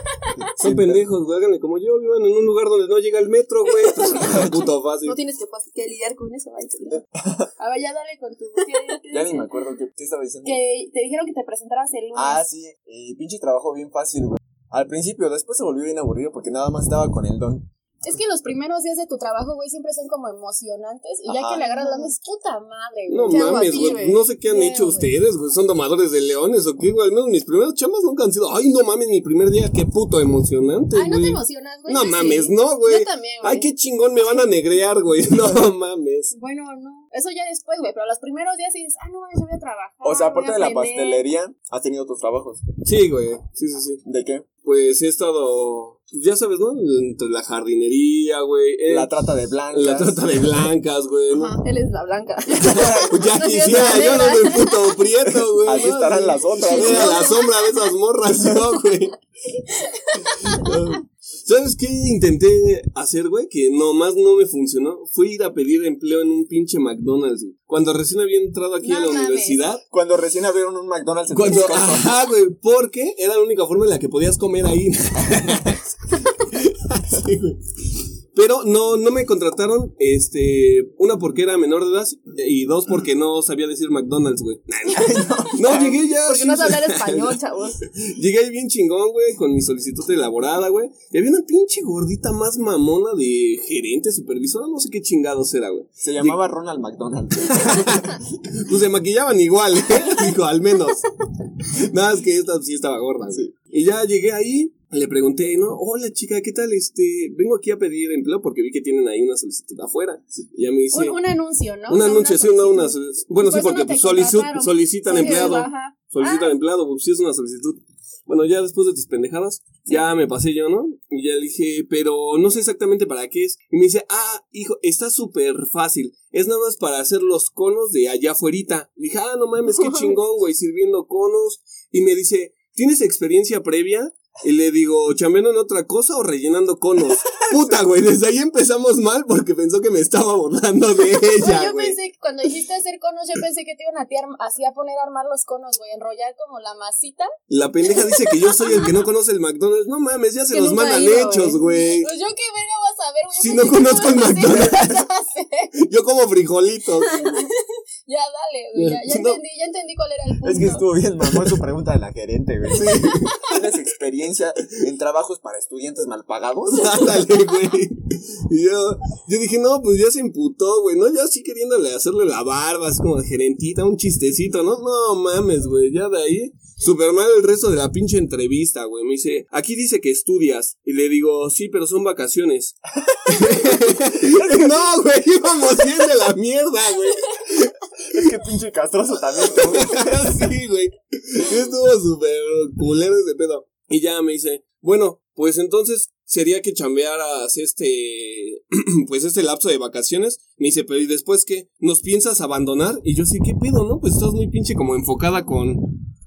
C: *laughs*
A: Son pendejos, güey. Háganle como yo. Vivan en un lugar donde no llega el metro, güey. Pues, puto fácil.
D: No tienes que, lidiar con eso, entender. *laughs*
B: A ver, ya dale con tu... *laughs*
C: Ya ni me acuerdo qué, qué estaba diciendo.
B: Que te dijeron que te presentaras el lunes.
C: Ah, sí, y pinche trabajo bien fácil, güey. Al principio, después se volvió bien aburrido porque nada más estaba con el don.
B: Es que los primeros días de tu trabajo, güey, siempre son como emocionantes. Y ya
C: Ajá.
B: que le agarras la onda, es puta madre, güey.
A: No
D: ¿Qué hago
A: mames, güey. No sé qué han
B: ¿Qué,
A: hecho ustedes, güey. Son domadores de leones o qué, güey. Al menos mis primeras chamas nunca han sido. Ay, no mames, mi primer día, qué puto emocionante,
B: Ay, no te emocionas, güey.
A: No mames,
B: sí.
A: no, güey.
B: Yo también, güey.
A: Ay, qué chingón me van a negrear, güey. *laughs* No *laughs* mames.
B: Bueno, no. Eso ya después, güey, pero los primeros días dices, ah, no, yo voy a trabajar.
C: O sea, aparte de la
B: aprender".
C: pastelería, has tenido otros trabajos.
A: Sí, güey. Sí, sí, sí.
C: ¿De qué?
A: Pues he estado, pues ya sabes, ¿no? Entre la jardinería, güey. eh,
C: La trata de blancas.
A: la trata de blancas, güey. ¿no?
D: Ajá, él es la blanca. *laughs*
A: Pues ya *laughs*
D: No
A: quisiera, yo no soy puto prieto, güey.
C: Así
A: ¿no?
C: estarán las otras,
A: Era
C: ¿no?
A: la sombra de esas morras, yo, güey. *laughs* ¿Sabes qué intenté hacer, güey? Que nomás no me funcionó. Fue ir a pedir empleo en un pinche McDonald's, güey. Cuando recién había entrado aquí a la
B: mames.
A: universidad.
C: Cuando recién abrieron un McDonald's en
A: Cuando, ajá, güey, porque era la única forma en la que podías comer ahí. *laughs* Sí, güey. Pero no, no me contrataron, este, una porque era menor de edad y dos porque no sabía decir McDonald's, güey. *laughs* *laughs* No, llegué ya.
D: Porque
A: sí,
D: no
A: sí.
D: hablar español, chavos. *laughs*
A: Llegué ahí bien chingón, güey, con mi solicitud elaborada, güey. Y había una pinche gordita más mamona de gerente, supervisora, no sé qué chingados era, güey.
C: Se llamaba Ronald McDonald.
A: Pues se maquillaban igual, ¿eh? Dijo, al menos. Nada, es que esta sí estaba gorda, güey. Y ya llegué ahí, le pregunté, ¿no? Hola, chica, ¿qué tal? Este, vengo aquí a pedir empleo porque vi que tienen ahí una solicitud afuera. Y ya me dice...
B: Un, un anuncio, ¿no?
A: Un anuncio, sí, no, una...
B: solicitud.
A: Bueno, sí, porque pues, solici- solicitan
B: Sí,
A: empleado.
B: ajá.
A: Solicitan
B: Ah.
A: empleado, pues sí es una solicitud. Bueno, ya después de tus pendejadas, ya me pasé yo, ¿no? Y ya le dije, pero no sé exactamente para qué es. Y me dice, ah, hijo, está súper fácil. Es nada más para hacer los conos de allá afuera. Dije, ah, no mames, qué *laughs* chingón, güey, sirviendo conos. Y me dice, ¿tienes experiencia previa? Y le digo, ¿chambeando en otra cosa o rellenando conos? Puta, güey, desde ahí empezamos mal porque pensó que me estaba burlando de *laughs* ella,
B: yo
A: güey.
B: pensé, que cuando dijiste hacer conos, yo pensé que te iban a, así a poner a armar los conos, güey, enrollar como la masita.
A: La pendeja dice que yo soy el que no conoce el McDonald's. No mames, ya se
B: Que
A: los mandan
B: ido,
A: hechos, güey.
B: Pues yo qué verga vas a ver, güey.
A: Si no conozco el McDonald's. *laughs* Yo como frijolitos. *laughs*
B: Ya, dale, güey, ya, ya
A: No.
B: entendí, ya entendí cuál era el punto.
C: Es que estuvo bien, mamón, su pregunta de la gerente, güey. ¿Tienes experiencia en trabajos para estudiantes mal pagados?
A: Ándale, *laughs* güey. Y yo, yo dije, no, pues ya se emputó, güey, ¿no? Ya así queriéndole hacerle la barba, así como gerentita, un chistecito, ¿no? No mames, güey, ya de ahí. Super mal el resto de la pinche entrevista, güey. Me dice, aquí dice que estudias. Y le digo, sí, pero son vacaciones. *laughs* no, güey, íbamos bien de la mierda, güey.
C: Es que pinche castroso también, güey. *laughs*
A: sí, güey. Estuvo súper culero ese pedo. Y ya me dice, bueno, pues entonces sería que chambearas este, *clears throat* pues este lapso de vacaciones. Me dice, pero ¿y después qué? ¿Nos piensas abandonar? Y yo sí, ¿qué pedo, no? Pues estás muy pinche como enfocada con...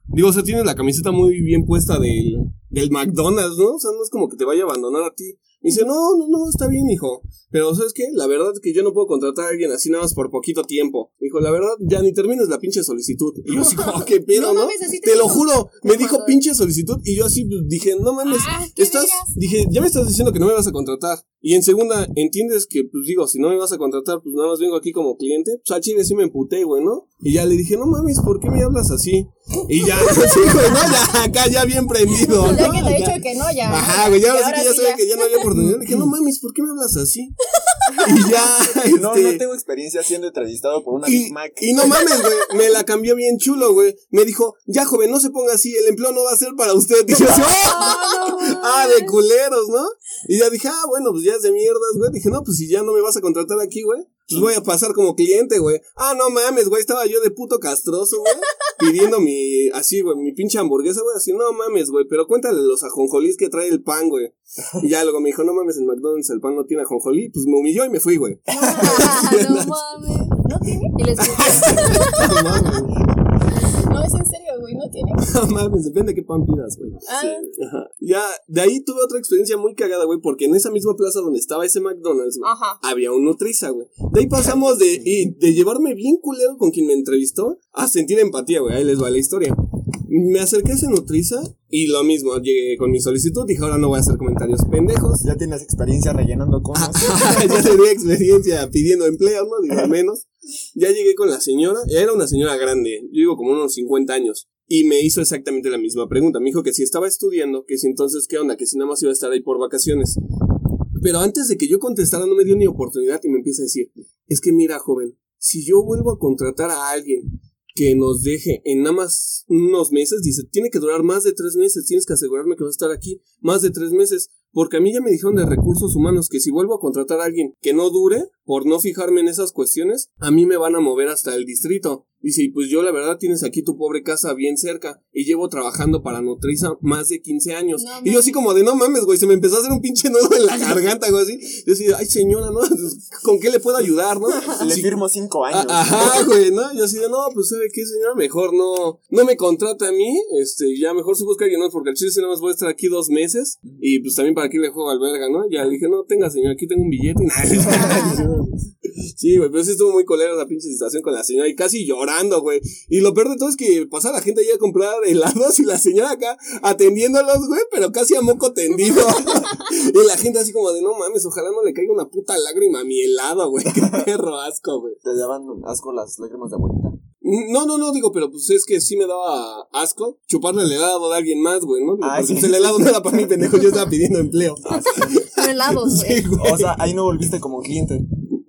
A: Digo, o sea, tienes la camiseta muy bien puesta del, del McDonald's, ¿no? O sea, no es como que te vaya a abandonar a ti. Me dice, no, no, no, está bien, hijo. Pero, ¿sabes qué? La verdad es que yo no puedo contratar a alguien así nada más por poquito tiempo. Dijo, la verdad, ya ni termines la pinche solicitud. Y yo así, como, ¿qué *laughs* pedo,
B: No
A: no?
B: mames, te
A: te lo juro, me dijo pinche solicitud. Y yo así dije, no mames,
B: Ah,
A: estás, dije, ya me estás diciendo que no me vas a contratar. Y en segunda, entiendes que, pues digo, si no me vas a contratar, pues nada más vengo aquí como cliente. Pues al chile sí me emputé, güey, ¿no? Y ya le dije, no mames, ¿por qué me hablas así? Y ya, *laughs* sí, güey, no, ya, acá ya bien prendido, *laughs*
B: Ya
A: ¿no?
B: que te he dicho que no, ya.
A: Ajá, güey, ya
B: Y
A: ahora sí que ya
B: sí
A: sabía que ya no había oportunidad. Le dije, no mames, ¿por qué me hablas así? *laughs* Y ya, *laughs*
C: No,
A: este,
C: no tengo experiencia siendo entrevistado por una
A: y,
C: Big Mac.
A: y no mames, güey, me la cambió bien chulo, güey. Me dijo, ya joven, no se ponga así, el empleo no va a ser para usted. Y yo así, ¡oh! *laughs* ah, de culeros, ¿no? Y ya dije, ah, bueno, pues ya es de mierdas, güey. Dije, no, pues si ya no me vas a contratar aquí, güey, pues voy a pasar como cliente, güey. Ah, no mames, güey, estaba yo de puto castroso, güey, pidiendo mi, así, güey, mi pinche hamburguesa, güey, así, no mames, güey, pero cuéntale los ajonjolís que trae el pan, güey. Y ya luego me dijo, no mames, en McDonald's el pan no tiene ajonjolí, pues me humilló y me fui, güey. *laughs*
D: no mames.
B: ¿No tiene?
D: Y les *laughs*
A: No mames,
B: es en serio, güey, no tiene. *laughs*
A: mames, depende de qué pan pidas, güey.
B: Ah,
A: Ajá. Ya, de ahí tuve otra experiencia muy cagada, güey, porque en esa misma plaza donde estaba ese McDonald's, güey,
B: Ajá.
A: había un Nutriza, güey. De ahí pasamos de, y de llevarme bien culero con quien me entrevistó a sentir empatía, güey. Ahí les va la historia. Me acerqué a ese Nutriza y lo mismo, llegué con mi solicitud, dije, ahora no voy a hacer comentarios pendejos.
C: Ya tienes experiencia rellenando *laughs* conos.
A: ya tenía experiencia pidiendo empleo, ¿no? Digo, al *laughs* menos. Ya llegué con la señora, era una señora grande, yo digo como unos 50 años. Y me hizo exactamente la misma pregunta. Me dijo que si estaba estudiando, que si entonces qué onda, que si nada más iba a estar ahí por vacaciones. Pero antes de que yo contestara no me dio ni oportunidad y me empieza a decir, es que mira, joven, si yo vuelvo a contratar a alguien que nos deje en nada más unos meses, dice, tiene que durar más de tres meses, tienes que asegurarme que va a estar aquí más de tres meses, porque a mí ya me dijeron de recursos humanos que si vuelvo a contratar a alguien que no dure, por no fijarme en esas cuestiones, a mí me van a mover hasta el distrito. Dice, y pues yo la verdad tienes aquí tu pobre casa bien cerca y llevo trabajando para Nutriza más de 15 años.
B: No
A: y yo así como de, no mames, güey, se me empezó a hacer un pinche nudo en la *laughs* garganta, güey, así. Yo así, ay señora, ¿no? *laughs* ¿Con qué le puedo ayudar, no?
C: Le
A: Sí.
C: firmo cinco años.
A: Ah, Ajá, güey, ¿no? Yo así de, no, pues sabe qué, señora, mejor no, no me contrata a mí, este, ya mejor se busca alguien más, porque al chile sí nada más voy a estar aquí dos meses, y pues también para aquí le juego al verga, ¿no? Ya le dije, no, tenga señora, aquí tengo un billete, y *laughs* nada. Sí, güey, pero sí estuvo muy colera la pinche situación con la señora y casi llorando, güey. Y lo peor de todo es que pasaba la gente ahí a comprar *laughs* helados y la señora acá atendiéndolos, güey, pero casi a moco tendido. *laughs* y la gente así como de, no mames, ojalá no le caiga una puta lágrima a mi helado, güey. Qué *laughs* perro asco, güey.
C: Te daban asco las lágrimas de abuelita.
A: No, no, no, digo, pero pues es que sí me daba asco chuparle el helado de alguien más, güey, ¿no? Digo,
C: Ah, sí.
A: pues el helado no era para mí, pendejo, yo estaba pidiendo empleo.
D: Con helados, güey.
A: Sí, güey.
C: O sea, ahí no volviste como cliente.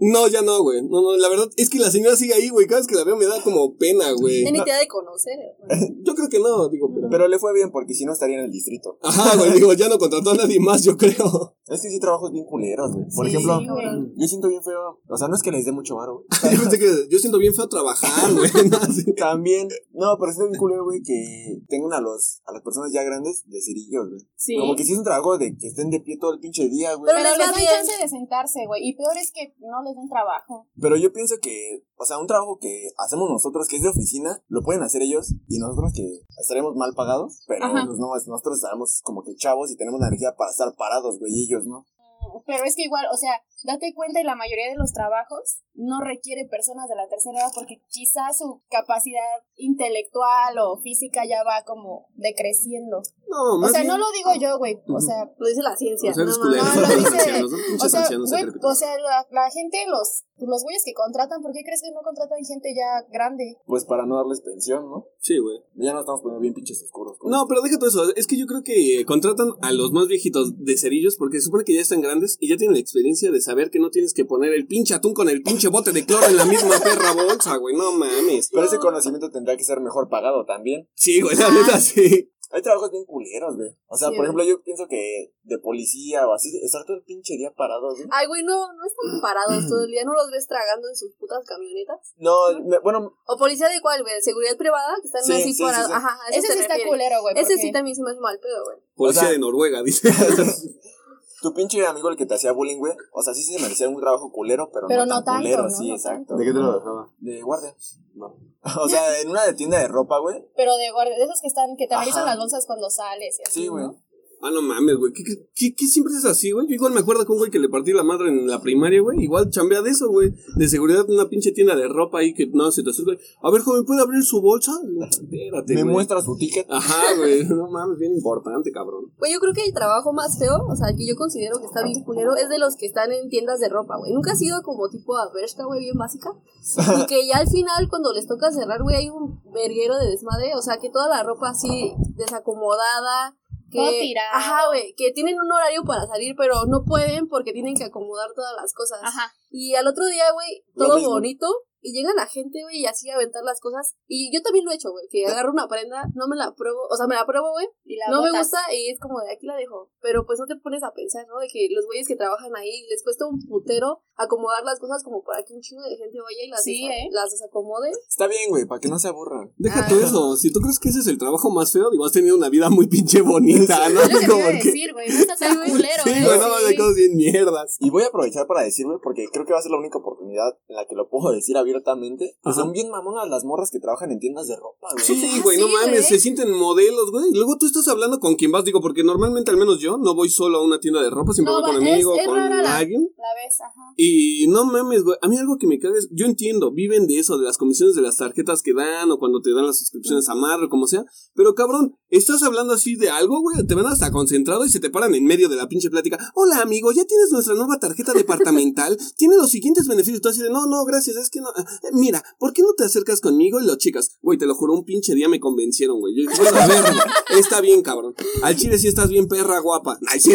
A: No, ya no, güey. No, no, la verdad es que la señora sigue ahí, güey. Cada vez que la veo me da como pena, güey.
D: Tiene idea de conocer, hermano. *laughs*
A: Yo creo que no, digo, pero...
C: Pero le fue bien porque si no estaría en el distrito.
A: Ajá, güey, digo, ya no contrató a nadie más, yo creo.
C: Es que sí trabajos bien culeros, güey. Por
B: Sí,
C: ejemplo,
B: güey.
C: yo siento bien feo. O sea, no es que les dé mucho varo. güey. *laughs*
A: Yo pensé que yo siento bien feo trabajar, güey. *laughs* ¿no? Así.
C: También, no, pero siento bien culero, güey, que tengan a los, a las personas ya grandes de cerillos, güey.
B: Sí.
C: Como que sí es un trabajo de que estén de pie todo el pinche día, güey.
D: Pero
B: Pero
D: les
B: dan chance de sentarse, güey. Y peor es que no les den trabajo.
C: Pero yo pienso que, o sea, un trabajo que hacemos nosotros, que es de oficina, lo pueden hacer ellos y nosotros que estaremos mal pagados, pero pues no, nosotros estaremos como que chavos y tenemos la energía para estar parados, güey, y ellos,
B: Mm, Pero es que igual, o sea, date cuenta, y la mayoría de los trabajos no requiere personas de la tercera edad porque quizás su capacidad intelectual o física ya va como decreciendo.
A: No,
B: O
A: más
B: sea,
A: bien...
B: no lo digo yo, güey. O sea,
D: Lo dice la ciencia.
A: O sea,
D: no,
B: no,
A: son
B: lo dice- o sea, güey, o sea, la, la gente, los, los güeyes que contratan, ¿por qué crees que no contratan gente ya grande?
C: Pues para no darles pensión, ¿no?
A: Sí, güey.
C: Ya nos estamos poniendo bien pinches oscuros.
A: No, pero deja todo eso. Es que yo creo que contratan a los más viejitos de cerillos porque se supone que ya están grandes y ya tienen la experiencia de saber que no tienes que poner el pinche atún con el pinche bote de cloro en la misma perra bolsa, güey. No mames.
C: Pero ese conocimiento tendrá que ser mejor pagado también.
A: Sí, güey, la neta sí.
C: Hay trabajos bien culeros, güey. O sea,
D: Sí,
C: por ejemplo, yo pienso que de policía o así, estar todo el pinche día parados, güey.
D: Ay, güey, no, no están *clears throat* parados todo el día, no los ves tragando en sus putas camionetas.
C: No, me- bueno,
D: O policía de cuál, güey, seguridad privada, que están
C: Sí,
D: así
C: sí,
D: parados.
C: sí, sí.
D: Ajá,
B: Ese
D: se
B: sí está
D: refiere.
B: culero, güey.
D: Ese sí también se me hace mal pedo, güey.
A: Policía
C: O sea-
A: de Noruega, dice. *laughs* *laughs*
C: tu pinche amigo el que te hacía bullying, güey. O sea, sí se merecía un trabajo culero, pero,
B: Pero
C: no,
B: no
C: tan
B: tanto,
C: culero,
B: ¿no?
C: sí,
B: No
C: exacto.
E: ¿De qué te lo dejaba?
C: De guardia. No. *laughs* o sea, en una de tienda de ropa, güey.
B: Pero de guardia, de esos que están, que te analizan las bolsas cuando sales y así.
C: Sí, güey.
B: ¿no?
A: Ah, no mames, güey. ¿Qué, qué, qué, qué siempre es así, güey? Yo igual me acuerdo con un güey que le partí la madre en la primaria, güey. Igual chambea de eso, güey. De seguridad una pinche tienda de ropa ahí que no se te acerca. A ver, joven, ¿puede abrir su bolsa? Espérate,
C: Me
A: güey.
C: muestra su ticket.
A: Ajá, güey. *laughs* No mames, bien importante, cabrón.
D: Güey, yo creo que el trabajo más feo, o sea, el que yo considero que está bien culero, es de los que están en tiendas de ropa, güey. Nunca ha sido como tipo a Bershka, güey, bien básica. *laughs* Y que ya al final, cuando les toca cerrar, güey, hay un verguero de desmadre. O sea, que toda la ropa así desacomodada. Que,
B: Todo tirado.
D: Ajá, güey, que tienen un horario para salir, pero no pueden porque tienen que acomodar todas las cosas.
B: Ajá.
D: Y al otro día, güey, todo bonito. Y llega la gente, güey, y así a aventar las cosas. Y yo también lo he hecho, güey, que agarro una prenda, no me la pruebo, o sea, me la pruebo, güey,
B: Y la
D: no me
B: botas.
D: gusta y es como de aquí la dejo. Pero pues no te pones a pensar, ¿no? De que los güeyes que trabajan ahí les cuesta un putero acomodar las cosas como para que un chingo de gente vaya y las,
B: Sí,
D: desa-
B: ¿eh?
D: las desacomode.
C: Está bien, güey, para que no se aburran.
A: Deja
D: Ah.
A: todo eso. Si tú crees que ese es el trabajo más feo, digo, has tenido una vida muy pinche bonita, ¿no?
B: Es
A: Como que-
B: decir, güey. No tan culero,
A: Sí,
B: ¿eh?
A: güey, no,
B: Sí.
A: de cosas bien mierdas.
C: Y voy a aprovechar para decir, güey, porque creo que va a ser la única oportunidad en la que lo puedo decir abiertamente.
A: Ajá.
C: Son bien mamonas las morras que trabajan en tiendas de ropa, güey.
A: Sí, güey, no
B: Sí,
A: mames,
B: güey.
A: se sienten modelos, güey. Y luego tú estás hablando con quien vas, digo, porque normalmente, al menos yo, no voy solo a una tienda de ropa, siempre
B: No,
A: voy con amigo,
B: es-
A: con
B: rara la-
A: alguien.
B: La ajá.
A: Y no mames, güey. A mí algo que me caga es, yo entiendo, viven de eso, de las comisiones de las tarjetas que dan, o cuando te dan las suscripciones a Marvel, como sea. Pero cabrón, estás hablando así de algo, güey. Te ven hasta concentrado y se te paran en medio de la pinche plática. Hola, amigo, ya tienes nuestra nueva tarjeta departamental. *laughs* Tiene los siguientes beneficios. Tú así de, no, no, gracias, es que no. Mira, ¿por qué no te acercas conmigo y lo chicas? Güey, te lo juro, un pinche día me convencieron, güey. Yo dije, bueno, a ver, güey, está bien, cabrón. Al chile sí estás bien perra guapa. Ay, sí,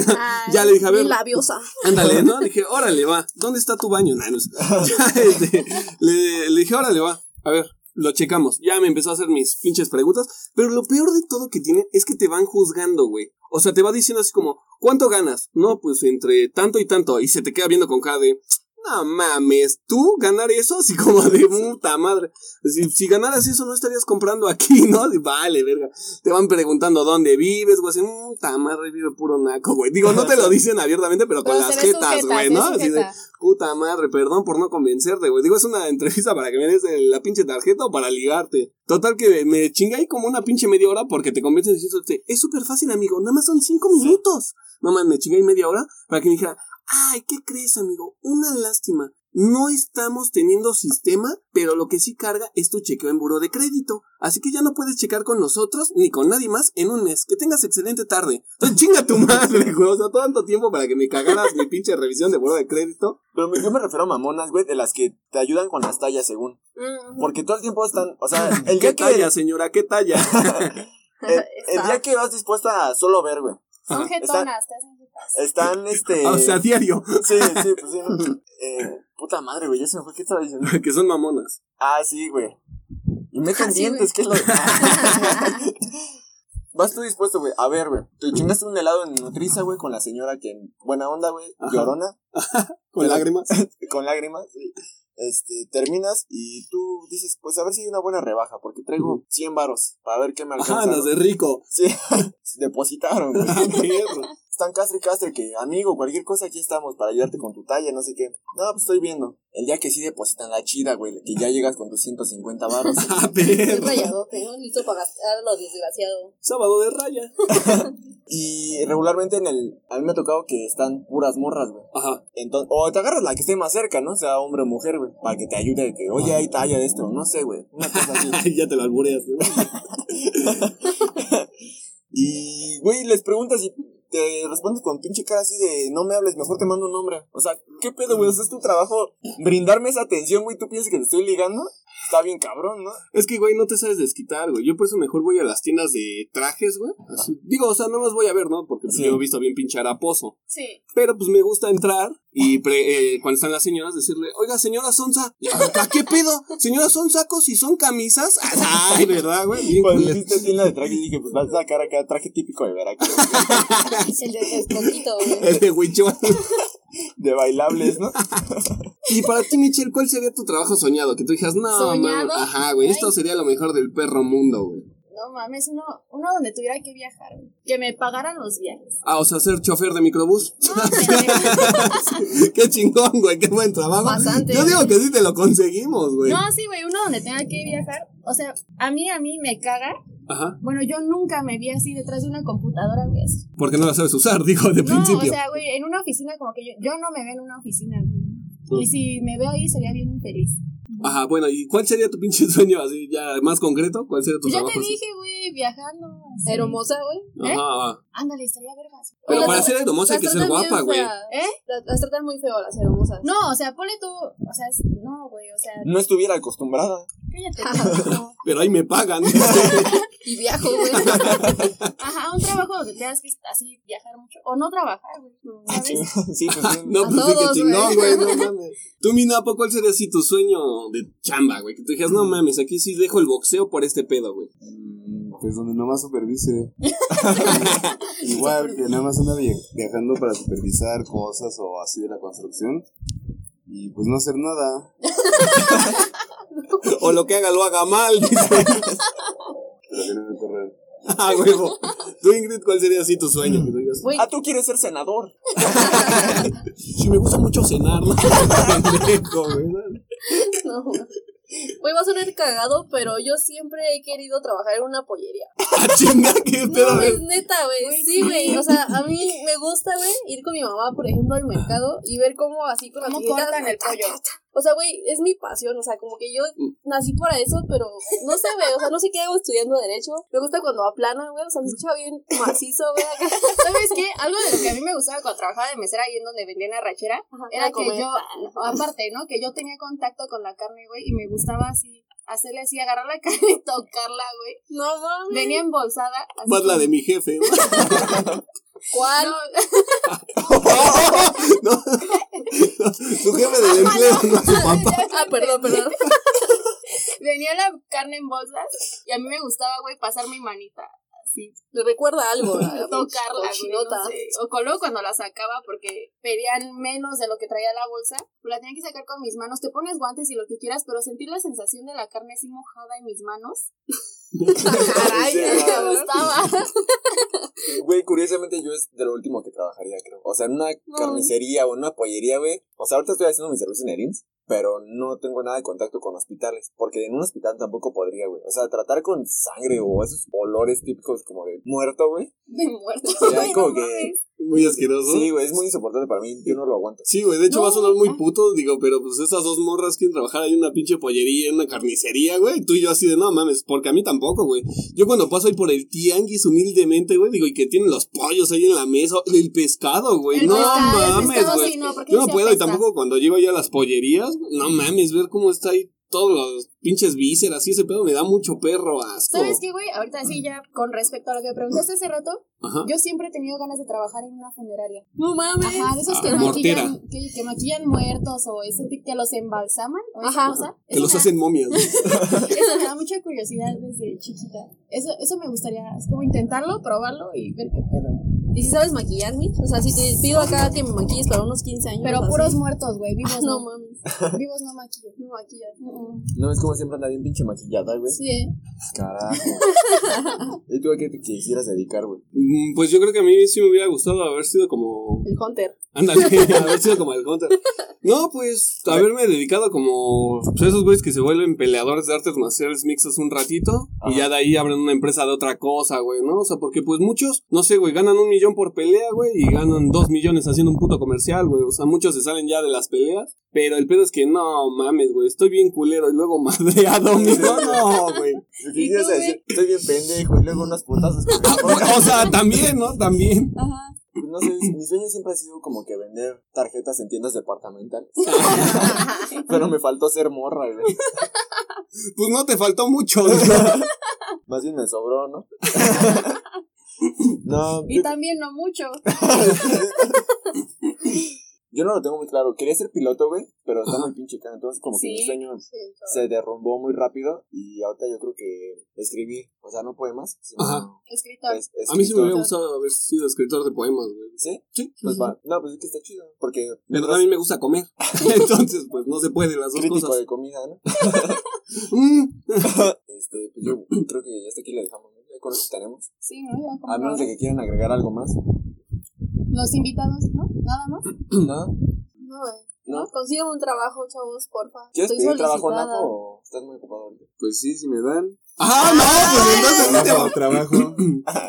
A: ya le dije, a ver,
D: labiosa.
A: Ándale, ¿no? Le dije, órale, va. ¿Dónde está tu baño? Nah, no sé. *laughs* Ya, este, le, le dije, órale, va. A ver, lo checamos. Ya me empezó a hacer mis pinches preguntas. Pero lo peor de todo que tiene es que te van juzgando, güey. O sea, te va diciendo así como, ¿cuánto ganas? No, pues entre tanto y tanto. Y se te queda viendo con cara de, No mames, tú ganar eso, así como de *laughs* puta madre. Si, si ganaras eso, no estarías comprando aquí, *laughs* ¿no? Vale, verga. Te van preguntando dónde vives, güey, así, puta madre, vive puro naco, güey. Digo, no te lo *laughs* dicen abiertamente, pero, con
B: Pero
A: las jetas, güey, ¿no? Así de, puta madre, perdón por no convencerte, güey. Digo, es una entrevista para que me des la pinche tarjeta o para ligarte. Total que me chinga ahí como una pinche media hora porque te convences diciendo, es súper fácil, amigo, nada más son cinco minutos. No mames, me chinga ahí media hora para que me dijera, ay, ¿qué crees, amigo? Una lástima. No estamos teniendo sistema, pero lo que sí carga es tu chequeo en buro de crédito. Así que ya no puedes checar con nosotros ni con nadie más en un mes. Que tengas excelente tarde. Chinga tu madre, *laughs* güey. O sea, tanto tiempo para que me cagaras mi pinche revisión de buro de crédito.
C: Pero yo me refiero a mamonas, güey, de las que te ayudan con las tallas según.
D: Mm,
C: Porque todo el tiempo están, o sea, *laughs* el
A: ¿Qué
C: día que,
A: talla, señora? ¿Qué talla? *laughs*
C: el, el día que vas dispuesta a solo ver, güey.
B: Son jetonas, te hacen.
C: Están, este...
A: Ah, *laughs* o sea, diario.
C: Sí, sí, pues sí. ¿no? Eh, puta madre, güey, ya se me fue. ¿Qué estaba diciendo? *laughs*
A: que son mamonas.
C: Ah, sí, güey. Y meten
B: Ah, sí,
C: dientes, ¿qué es lo *laughs* Vas tú dispuesto, güey. A ver, güey. Te chingaste un helado en Nutriza, güey, con la señora que en buena onda, güey, llorona,
A: Con lágrimas.
C: con lágrimas. sí. Este, terminas y tú dices, pues a ver si hay una buena rebaja, porque traigo 100 varos para ver qué me alcanza.
A: Ajá, las
C: ¿no?
A: de rico.
C: Sí, depositaron, güey. Están castre y castre que, amigo, cualquier cosa aquí estamos para ayudarte con tu talla, no sé qué. No, pues estoy viendo. El día que sí depositan la chida, güey, que ya llegas con tus 150 varos. *laughs*
A: Ah,
D: Es rayadote, ¿no? Listo para gastar lo desgraciado.
A: Sábado de raya. *laughs*
C: Y regularmente en el. A mí me ha tocado que están puras morras, güey.
A: Ajá.
C: Entonces, o te agarras la que esté más cerca, ¿no? Sea hombre o mujer, güey. Para que te ayude, que, oye, hay talla de esto, no sé, güey. Una cosa así. *laughs*
A: ya te lo albureas. ¿no?
C: Y, güey, les preguntas y te respondes con pinche cara así de, no me hables, mejor te mando un nombre. O sea, ¿qué pedo, güey? Es tu trabajo brindarme esa atención, güey. ¿Tú piensas que te estoy ligando? Está bien cabrón, ¿no?
A: Es que, güey, no te sabes desquitar, güey. Yo por eso mejor voy a las tiendas de trajes, güey. Así. Digo, o sea, no más voy a ver, ¿no? Porque pues,
C: Sí.
A: yo he visto bien pinche haraposo.
B: Sí.
A: Pero pues me gusta entrar y pre- eh, cuando están las señoras decirle, oiga, señora Sonsa, ¿a qué pedo? Señora, ¿son sacos y son camisas? *laughs* Ay, ¿verdad, güey? Bien
C: Cuando hiciste tienda de traje, dije, pues vas a sacar acá traje típico de Veracruz. *laughs*
D: El de poquito, güey. *laughs*
A: El de Huichol.
C: De bailables, ¿no? *laughs*
A: Y para ti, Michelle, ¿cuál sería tu trabajo soñado? Que tú dijeras, no,
B: ¿Soñado?
A: mames, ajá, güey, esto sería lo mejor del perro mundo, güey.
B: No mames, uno, uno donde tuviera que viajar. güey. Que me pagaran los viajes.
A: Ah, o sea, ser chofer de microbús.
B: No, pendejo. *laughs*
A: qué chingón, güey, qué buen trabajo.
D: Bastante.
A: Yo digo que sí te lo conseguimos, güey.
B: no, sí, güey, uno donde tenga que viajar. O sea, a mí, a mí me caga.
A: Ajá.
B: Bueno, yo nunca me vi así detrás de una computadora, güey. así.
A: Porque no la sabes usar, *laughs* digo, de
B: No,
A: principio.
B: o sea, güey, en una oficina como que yo, yo no me veo en una oficina, güey. Y si me veo ahí sería bien infeliz.
A: Ajá, bueno, ¿y cuál sería tu pinche *laughs* sueño así ya más concreto? ¿Cuál sería tu
B: Pues ya te dije, güey, viajando. Así.
D: Hermosa, güey.
A: Ajá, ajá.
B: Ándale, estaría vergas.
A: Pero para ser hermosa hay que ser guapa, güey.
B: ¿Eh?
D: Las, las tratan muy feo las hermosas.
B: No, o sea, ponle tú. O sea, es- no, güey, o sea,
C: No estuviera acostumbrada.
B: cállate. no. *laughs*
A: Pero ahí me pagan. *laughs*
D: Y viajo, güey. *laughs*
B: Ajá, un trabajo donde tengas que así viajar mucho. O no trabajar, güey. ¿Sabes?
C: Sí, pues sí.
A: no,
D: A
A: pues sí, que chingón,
D: güey.
A: güey, no mames. Tú, Minapo, ¿cuál sería así tu sueño de chamba, güey? Que tú dijeras, no mames, aquí sí dejo el boxeo por este pedo, güey.
E: Pues donde nomás supervise. *laughs* Igual que nada más anda via- viajando para supervisar cosas o así de la construcción. Y pues no hacer nada. *laughs*
A: O lo que haga, lo haga mal, dice.
E: Pero que no me correr. *laughs*
A: Ah, huevo. Tú, Ingrid, ¿cuál sería así tu sueño? Que tú digas,
D: Güey,
C: Ah, tú quieres ser senador.
A: sí, me gusta mucho cenar, ¿no? Pendejo,
D: no. Güey, va a sonar cagado, pero yo siempre he querido trabajar en una pollería. *laughs*
A: Ah, chinga, qué pedo,
D: No,
A: güey.
D: es neta, güey. Sí, güey. O sea, a mí me gusta, güey, ir con mi mamá, por ejemplo, al mercado y ver cómo así con la
B: ¿Cómo cortan el pollo?
D: O sea, güey, es mi pasión. O sea, como que yo nací para eso, pero no sé, güey. O sea, no sé qué hago estudiando Derecho. Me gusta cuando aplana, güey. O sea, me escucha bien macizo, güey. *laughs*
B: ¿Sabes qué? Algo de lo que a mí me gustaba cuando trabajaba de mesera ahí en donde vendían arrachera era
D: Era
B: que yo,
D: pan.
B: aparte, ¿no? Que yo tenía contacto con la carne, güey, y me gustaba así, hacerle así, agarrar la *laughs* carne y tocarla, güey.
D: No mames.
B: Venía embolsada. así
A: Más la de mi jefe, güey. *laughs*
D: ¿Cuál?
B: No, *laughs*
A: No. Su jefe del empleo, no su papá.
D: Ah, perdón, perdón. *laughs*
B: venía la carne en bolsas y a mí me gustaba, güey, pasar mi manita. Sí.
D: Le recuerda algo. a *laughs* la
B: Tocarla, güey,
D: cochinota.
B: no sé. O con- luego cuando la sacaba porque pedían menos de lo que traía la bolsa, pues la tenía que sacar con mis manos. Te pones guantes y lo que quieras, pero sentir la sensación de la carne así mojada en mis manos. *laughs*
D: Caray,
B: Me gustaba. *laughs*
C: Güey, curiosamente yo es de lo último que trabajaría, creo. O sea, en una
D: No.
C: carnicería o en una pollería, güey. O sea, ahorita estoy haciendo mi servicio en el IMSS, pero no tengo nada de contacto con hospitales. Porque en un hospital tampoco podría, güey. O sea, tratar con sangre o esos olores típicos como de muerto, güey.
B: De muerto. *laughs*
C: Como
B: no
C: que-.
A: Muy asqueroso.
C: Sí, güey, es muy insoportable para mí. Yo no lo aguanto.
A: Sí, güey, de hecho
B: No.
A: va a sonar muy puto, digo, pero pues esas dos morras quieren trabajar ahí en una pinche pollería, en una carnicería, güey, tú y yo así de no mames, porque a mí tampoco, güey. Yo cuando paso ahí por el tianguis humildemente, güey, digo, y que tienen los pollos ahí en la mesa, el pescado, güey, no
B: pescado,
A: mames, güey.
B: sí, no, porque
A: Yo no puedo, y tampoco cuando llego ya a las pollerías, no mames, ver cómo está ahí todos los pinches vísceras y ese pedo me da mucho perro asco.
B: ¿Sabes qué, güey? Ahorita sí, ya con respecto a lo que me preguntaste hace rato,
A: Ajá.
B: yo siempre he tenido ganas de trabajar en una funeraria.
D: No mames.
B: Ajá, de esos
A: Ah,
B: que,
A: mortera.
B: maquillan, que, que maquillan muertos o ese tipo que los embalsaman o esa
D: Ajá.
B: cosa.
A: Que
B: Eso
A: los
B: da-
A: hacen momias. *laughs*
B: Eso me da mucha curiosidad desde chiquita. Eso, eso me gustaría, es como intentarlo, probarlo y ver qué pedo.
D: ¿Y si sabes maquillar, Mitch? O sea, si te pido acá que me maquilles para unos 15 años.
B: Pero
D: así.
B: puros muertos, güey, vivos
D: No
B: no.
D: mames. *laughs*
B: Vivos no maquillo.
D: No maquillas.
B: Mm,
C: No es como siempre anda bien pinche maquillada, güey.
D: Sí, ¿eh?
C: Carajo. *laughs* ¿Y tú a qué te quisieras dedicar, güey?
A: Mm, Pues yo creo que a mí sí me hubiera gustado haber sido como
D: El Hunter.
A: Ándale, *laughs* haber sido como el Hunter. No, pues, haberme dedicado como pues, esos güeyes que se vuelven peleadores de artes marciales mixtas un ratito y ya de ahí abren una empresa de otra cosa, güey, ¿no? O sea, porque pues muchos, no sé, güey, ganan un millón por pelea, güey, y ganan dos millones haciendo un puto comercial, güey. O sea, muchos se salen ya de las peleas, pero el pedo es que no mames, güey, estoy bien culero y luego *laughs* madreado, mijo, no, güey.
C: ¿Qué
B: ¿Y
C: ibas
B: tú,
C: a decir? Estoy bien pendejo y luego unos putazos mi. *laughs*
A: O sea, también, ¿no? También.
B: Ajá.
C: No sé, mi sueño siempre ha sido como que vender tarjetas en tiendas departamentales. *laughs* Pero me faltó ser morra, güey.
A: Pues no te faltó mucho, güey.
C: Más bien me sobró, ¿no? No, *laughs*
B: Y
C: yo,
B: también no mucho. *laughs*
C: yo no lo tengo muy claro. Quería ser piloto, güey, pero está muy pinche caro. Entonces, como que
B: Sí.
C: mi sueño se derrumbó muy rápido. Y ahorita yo creo que escribir, o sea, no poemas, sino.
A: Ajá.
B: Escritor.
C: es-
A: A mí sí me hubiera gustado haber sido escritor de poemas, güey.
C: ¿Sí?
A: Sí,
C: Pues va. No, pues es que está chido. Porque.
A: Pero a mí me gusta comer. *laughs* Entonces, pues no se puede las dos
C: crítico
A: cosas.
C: de comida, ¿no?
A: Mm.
C: Este, pues yo creo que ya hasta aquí le dejamos, con eso tenemos.
B: Sí, ¿no? Ya
C: A menos de que quieran agregar algo más.
B: Los invitados, ¿no? Nada más. *clears throat*
C: ¿No?
D: No, güey.
C: ¿No?
D: Consigan un trabajo, chavos, porfa.
C: ¿Quieres
D: Estoy
C: pedir trabajo. Napo, o estás muy ocupado ahorita?
E: Pues sí, si me dan. *laughs*
A: Ah, no, pues entonces sí te
E: Trabajo,
A: va. *laughs*
E: trabajo.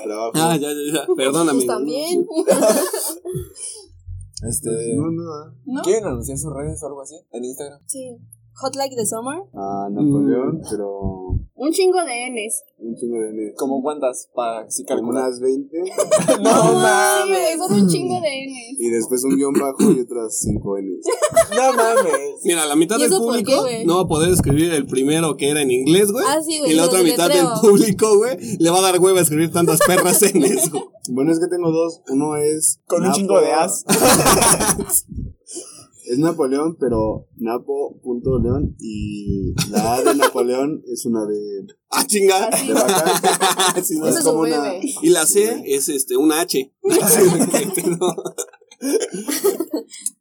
E: trabajo.
A: Ah, ya, ya, ya. Perdóname.
D: Pues también.
C: Este.
E: No, no.
B: ¿No?
C: ¿Quieren anunciar sus redes o algo así? En Instagram.
D: Sí. Hot Like the Summer.
E: Ah, Napoleón, pero
B: Un chingo de Ns.
E: un chingo de N.
C: ¿Como cuántas? Para así
E: Como
C: calcular.
E: unas 20. *laughs*
C: No
B: Sí,
C: mames.
B: güey, son un chingo de Ns.
E: Y después un guion bajo y otras 5 N. *laughs*
C: No mames.
A: Mira, la mitad
D: ¿Y
A: del público
D: qué, güey?
A: no va a poder escribir el primero que era en inglés, güey.
D: Ah, sí, güey,
A: y la otra mitad del público, güey, le va a dar hueva a escribir tantas perras en eso.
E: Bueno, es que tengo dos. Uno es.
C: Con un chingo de as. *laughs*
E: Es Napoleón, pero Napo.león. Y la A de Napoleón *laughs* es una de.
A: Ah, chinga.
B: Así.
E: de vaca. *laughs*
A: Sí, no,
D: Ese
A: es
D: es
A: como
D: un
A: una-. Y la C es este, una H. *laughs*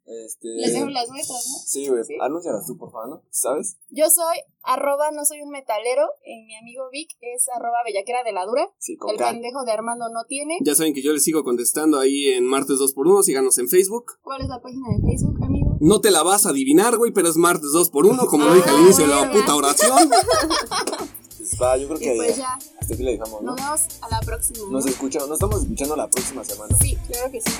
C: Este.
B: Les dejo las nuestras, ¿no?
C: Sí, güey.
B: Sí.
C: Anúncialas tú, por favor, ¿no? ¿Sabes?
B: Yo soy arroba no soy un metalero. Y mi amigo Vic es arroba bellaquera de la dura.
C: Sí, con
B: El
C: K.
B: pendejo de Armando no tiene.
A: Ya saben que yo les sigo contestando ahí en martes 2x1. Síganos en Facebook.
B: ¿Cuál es la página de Facebook, amigo?
A: No te la vas a adivinar, güey, pero es martes 2x1, como lo dije al
B: Ah,
A: inicio de la puta oración.
C: Pues va, yo creo que
B: pues ya,
C: hasta aquí le dejamos, ¿no?
B: nos vemos a la próxima. ¿no?
C: Nos escuchamos, nos estamos escuchando la próxima semana.
B: Sí, claro que sí.